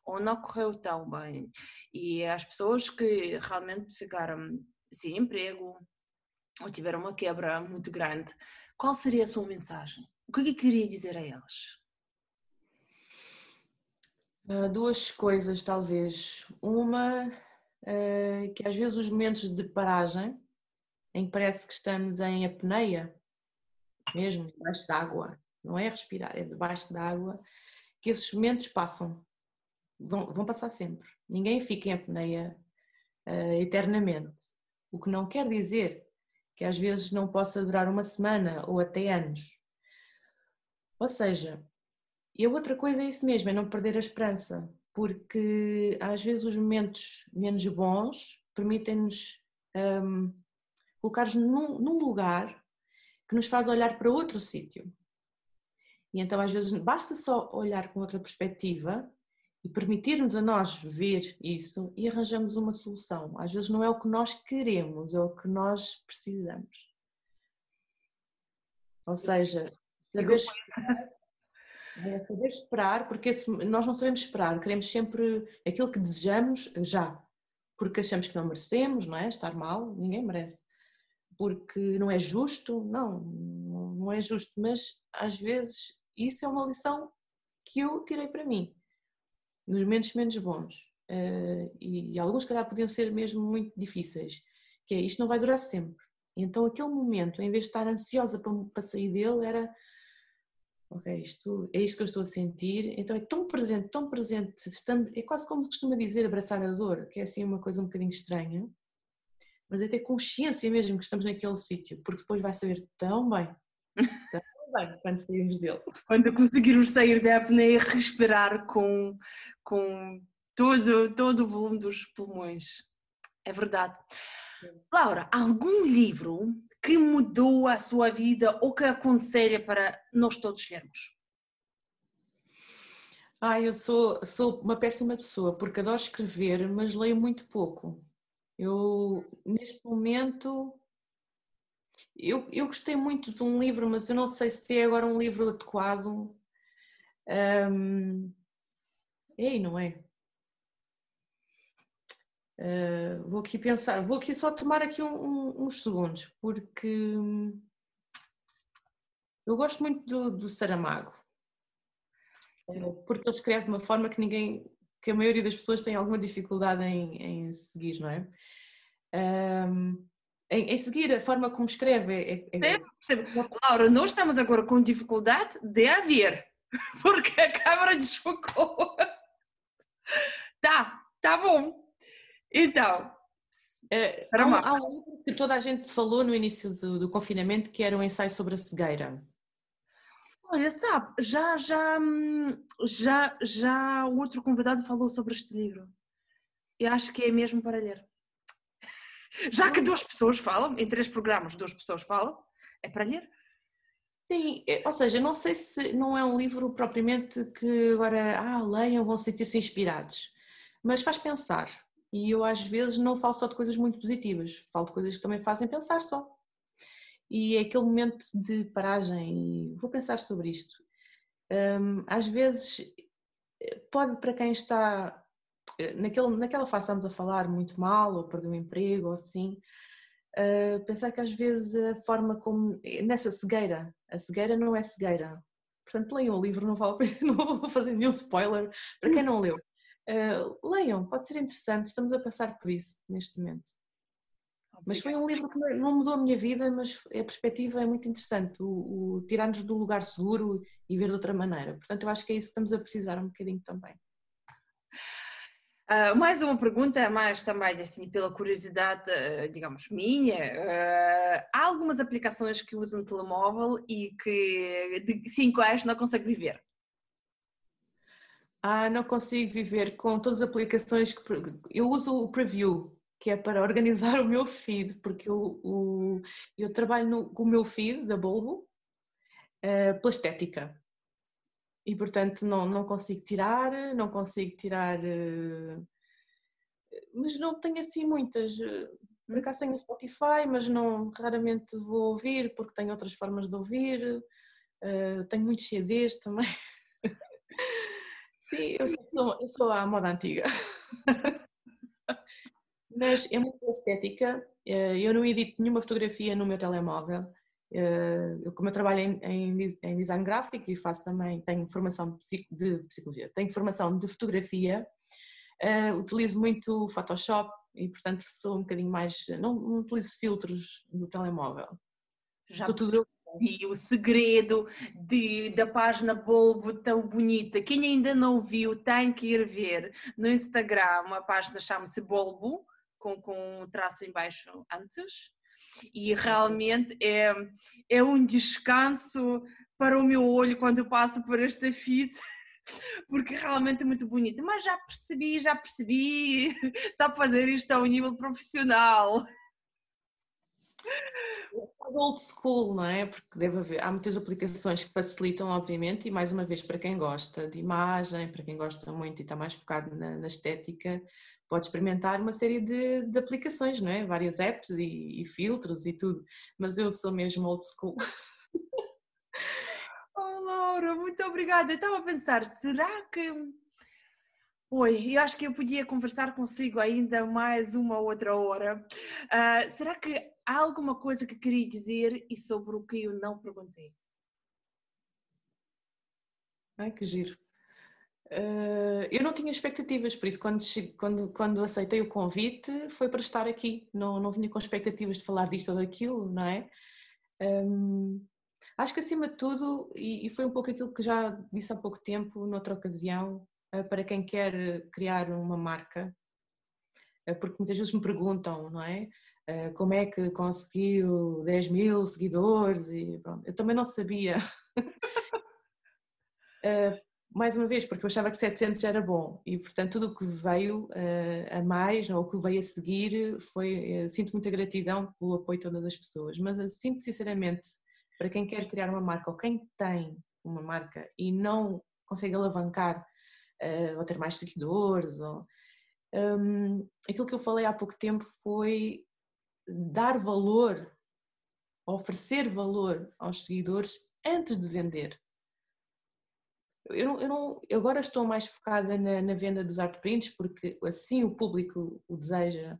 ou não correu tão bem, e as pessoas que realmente ficaram sem emprego, ou tiveram uma quebra muito grande, qual seria a sua mensagem? O que é que queria dizer a elas? Uh, duas coisas, talvez. Uma, que às vezes os momentos de paragem, em que parece que estamos em apneia, mesmo debaixo d'água, não é respirar, é debaixo d'água, que esses momentos passam, vão, vão passar sempre. Ninguém fica em apneia uh, eternamente. O que não quer dizer que às vezes não possa durar uma semana ou até anos. Ou seja, e a outra coisa é isso mesmo, é não perder a esperança, porque às vezes os momentos menos bons permitem-nos um, colocar-nos num, num lugar que nos faz olhar para outro sítio. E então, às vezes, basta só olhar com outra perspectiva e permitirmos a nós ver isso e arranjamos uma solução. Às vezes não é o que nós queremos, é o que nós precisamos. Ou seja, saber é saber esperar, porque nós não sabemos esperar, queremos sempre aquilo que desejamos já, porque achamos que não merecemos, não é? Estar mal, ninguém merece. Porque não é justo, não, não é justo, mas às vezes isso é uma lição que eu tirei para mim nos momentos menos bons. Uh, e, e, alguns, calhar, podiam ser mesmo muito difíceis, que é isto não vai durar sempre. Então, aquele momento, em vez de estar ansiosa para, para sair dele, era ok, isto, é isto que eu estou a sentir, então é tão presente, tão presente, estamos, é quase como costuma dizer abraçar a dor, que é assim uma coisa um bocadinho estranha, mas é ter consciência mesmo que estamos naquele sítio, porque depois vai saber tão bem, [laughs] tão bem quando saímos dele. Quando conseguirmos sair da apneia e respirar com, com todo, todo o volume dos pulmões. É verdade. Laura, algum livro que mudou a sua vida ou que aconselha para nós todos lermos? Ah, eu sou, sou uma péssima pessoa porque adoro escrever, mas leio muito pouco. Eu, neste momento, eu, eu gostei muito de um livro, mas eu não sei se é agora um livro adequado. Um, Ei, não é? Uh, vou aqui pensar, vou aqui só tomar aqui um, um, uns segundos, porque hum, eu gosto muito do, do Saramago, porque ele escreve de uma forma que ninguém, que a maioria das pessoas tem alguma dificuldade em, em seguir, não é? Um, em, em, seguir a forma como escreve. É, é... Percebe, Laura, nós estamos agora com dificuldade de haver, [laughs] porque a câmara desfocou. Tá, tá bom. Então. É, há, um, há, um, livro que toda a gente falou no início do, do confinamento que era um ensaio sobre a cegueira. Olha, sabe, já, já, já, já o outro convidado falou sobre este livro. Eu acho que é mesmo para ler. [laughs] Já que duas pessoas falam, em três programas duas pessoas falam, é para ler. Sim, é, ou seja, não sei se não é um livro propriamente que agora, ah, leiam, vão sentir-se inspirados, mas faz pensar. E eu às vezes não falo só de coisas muito positivas, falo de coisas que também fazem pensar só. E é aquele momento de paragem vou pensar sobre isto. Um, às vezes pode para quem está eh, naquele, naquela fase estamos a falar muito mal ou perdeu o emprego ou assim, uh, pensar que às vezes a forma como nessa cegueira a cegueira não é cegueira. Portanto, leiam o livro, não [laughs] não vou fazer nenhum spoiler para quem não leu. Uh, leiam, pode ser interessante, estamos a passar por isso neste momento. Mas foi um livro que não mudou a minha vida, mas a perspectiva é muito interessante, o, o tirar-nos do lugar seguro e ver de outra maneira. Portanto, eu acho que é isso que estamos a precisar um bocadinho também. Uh, mais uma pergunta, mais também assim, pela curiosidade, uh, digamos, minha. Uh, há algumas aplicações que usam telemóvel e que de 5 anos não consegue viver? Ah, não consigo viver com todas as aplicações que eu uso o Preview, que é para [laughs] organizar o meu feed, porque eu, o, eu trabalho no, com o meu feed da Bulbo pela estética e portanto não, não consigo tirar, não consigo tirar, eh, mas não tenho assim muitas. Eh, por acaso tenho Spotify, mas não raramente vou ouvir porque tenho outras formas de ouvir. Eh, tenho muitos CDs também. [laughs] Sim, eu sou, eu sou a moda antiga. [laughs] mas é muito estética. Eu não edito nenhuma fotografia no meu telemóvel eu, como eu trabalho em, em, em, design gráfico e faço também, tenho formação de, psicologia, tenho formação de fotografia, uh, utilizo muito Photoshop e, portanto, sou um bocadinho mais. Não, não utilizo filtros no telemóvel. Já sou tudo eu. E o segredo de, da página Bulbo tão bonita. Quem ainda não viu tem que ir ver no Instagram. A página chama-se Bulbo, com, com um traço embaixo antes. E realmente é, é um descanso para o meu olho quando eu passo por esta fita [laughs] porque realmente é muito bonito. Mas já percebi, já percebi, [laughs] sabe fazer isto a um nível profissional. Old school, não é? Porque deve haver, há muitas aplicações que facilitam, obviamente, e mais uma vez, para quem gosta de imagem, para quem gosta muito e está mais focado na, na estética, pode experimentar uma série de, de, aplicações, não é? Várias apps e, e filtros e tudo, mas eu sou mesmo old school. [laughs] Laura, muito obrigada. Eu estava a pensar, será que. Oi, eu acho que eu podia conversar consigo ainda mais uma outra hora. Uh, será que há alguma coisa que queria dizer e sobre o que eu não perguntei? Ai, que giro. Uh, eu não tinha expectativas, por isso quando, quando, quando aceitei o convite foi para estar aqui, não, não vinha com expectativas de falar disto ou daquilo, não é? Um, Acho que acima de tudo, e, foi um pouco aquilo que já disse há pouco tempo, noutra ocasião, para quem quer criar uma marca, eh, porque muitas vezes me perguntam, não é? Eh, como é que conseguiu 10 mil seguidores e pronto. Eu também não sabia. [laughs] mais uma vez, porque eu achava que 700 já era bom e, portanto, tudo o que veio a mais ou o que veio a seguir foi. Sinto muita gratidão pelo apoio de todas as pessoas, mas sinto sinceramente para quem quer criar uma marca ou quem tem uma marca e não consegue alavancar uh, ou ter mais seguidores. Ou, um, aquilo que eu falei há pouco tempo foi dar valor, oferecer valor aos seguidores antes de vender. Eu, não, eu, não, eu agora estou mais focada na, na, venda dos art prints porque assim o público o deseja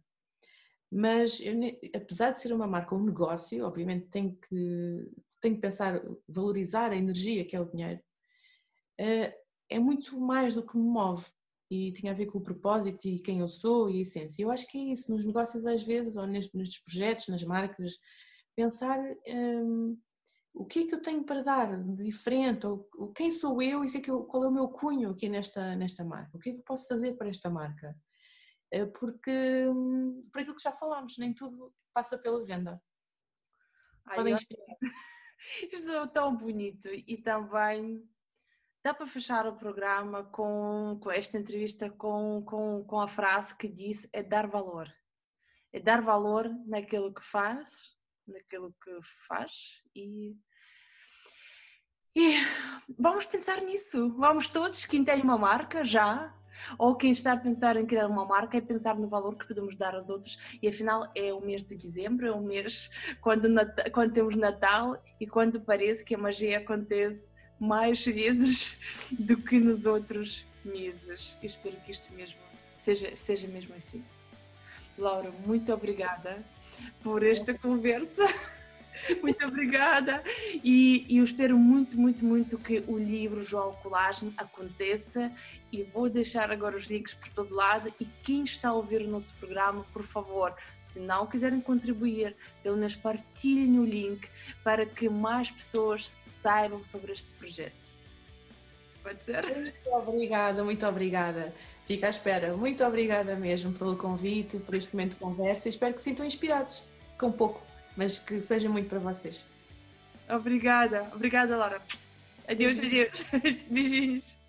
mas eu, apesar de ser uma marca, um negócio, obviamente tem que tenho que pensar, valorizar a energia que é o dinheiro, eh, é muito mais do que me move e tinha a ver com o propósito e quem eu sou e a essência. Eu acho que é isso, nos negócios às vezes, ou nestes projetos, nas marcas, pensar um, o que é que eu tenho para dar de diferente, ou, quem sou eu e que é que eu, qual é o meu cunho aqui nesta, nesta marca, o que é que eu posso fazer para esta marca. Eh, porque, hum, por aquilo que já falámos, nem tudo passa pela venda. Ai, Podem. Isto é [laughs] tão bonito e também dá para fechar o programa com, com esta entrevista com, com, com a frase que disse é dar valor. É dar valor naquilo que faz, naquilo que faz e, e vamos pensar nisso. Vamos todos, quem tem uma marca já, ou quem está a pensar em criar uma marca é pensar no valor que podemos dar aos outros e afinal é o mês de dezembro, é o mês quando, quando temos Natal e quando parece que a magia acontece mais vezes [laughs] do que nos outros meses. Eu espero que isto mesmo seja, seja mesmo assim. Laura, muito obrigada por esta conversa. [laughs] [laughs] Muito obrigada. E, eu espero muito, muito, muito que o livro João Colagem aconteça. E vou deixar agora os links por todo lado. E quem está a ouvir o nosso programa, por favor, se não quiserem contribuir, pelo menos partilhem o link para que mais pessoas saibam sobre este projeto. Pode ser? Muito obrigada, muito obrigada. Fica à espera. Muito obrigada mesmo pelo convite, por este momento de conversa. Espero que se sintam inspirados com pouco mas que seja muito para vocês. Obrigada, obrigada, Laura. Adeus, adeus. [laughs] Beijinhos.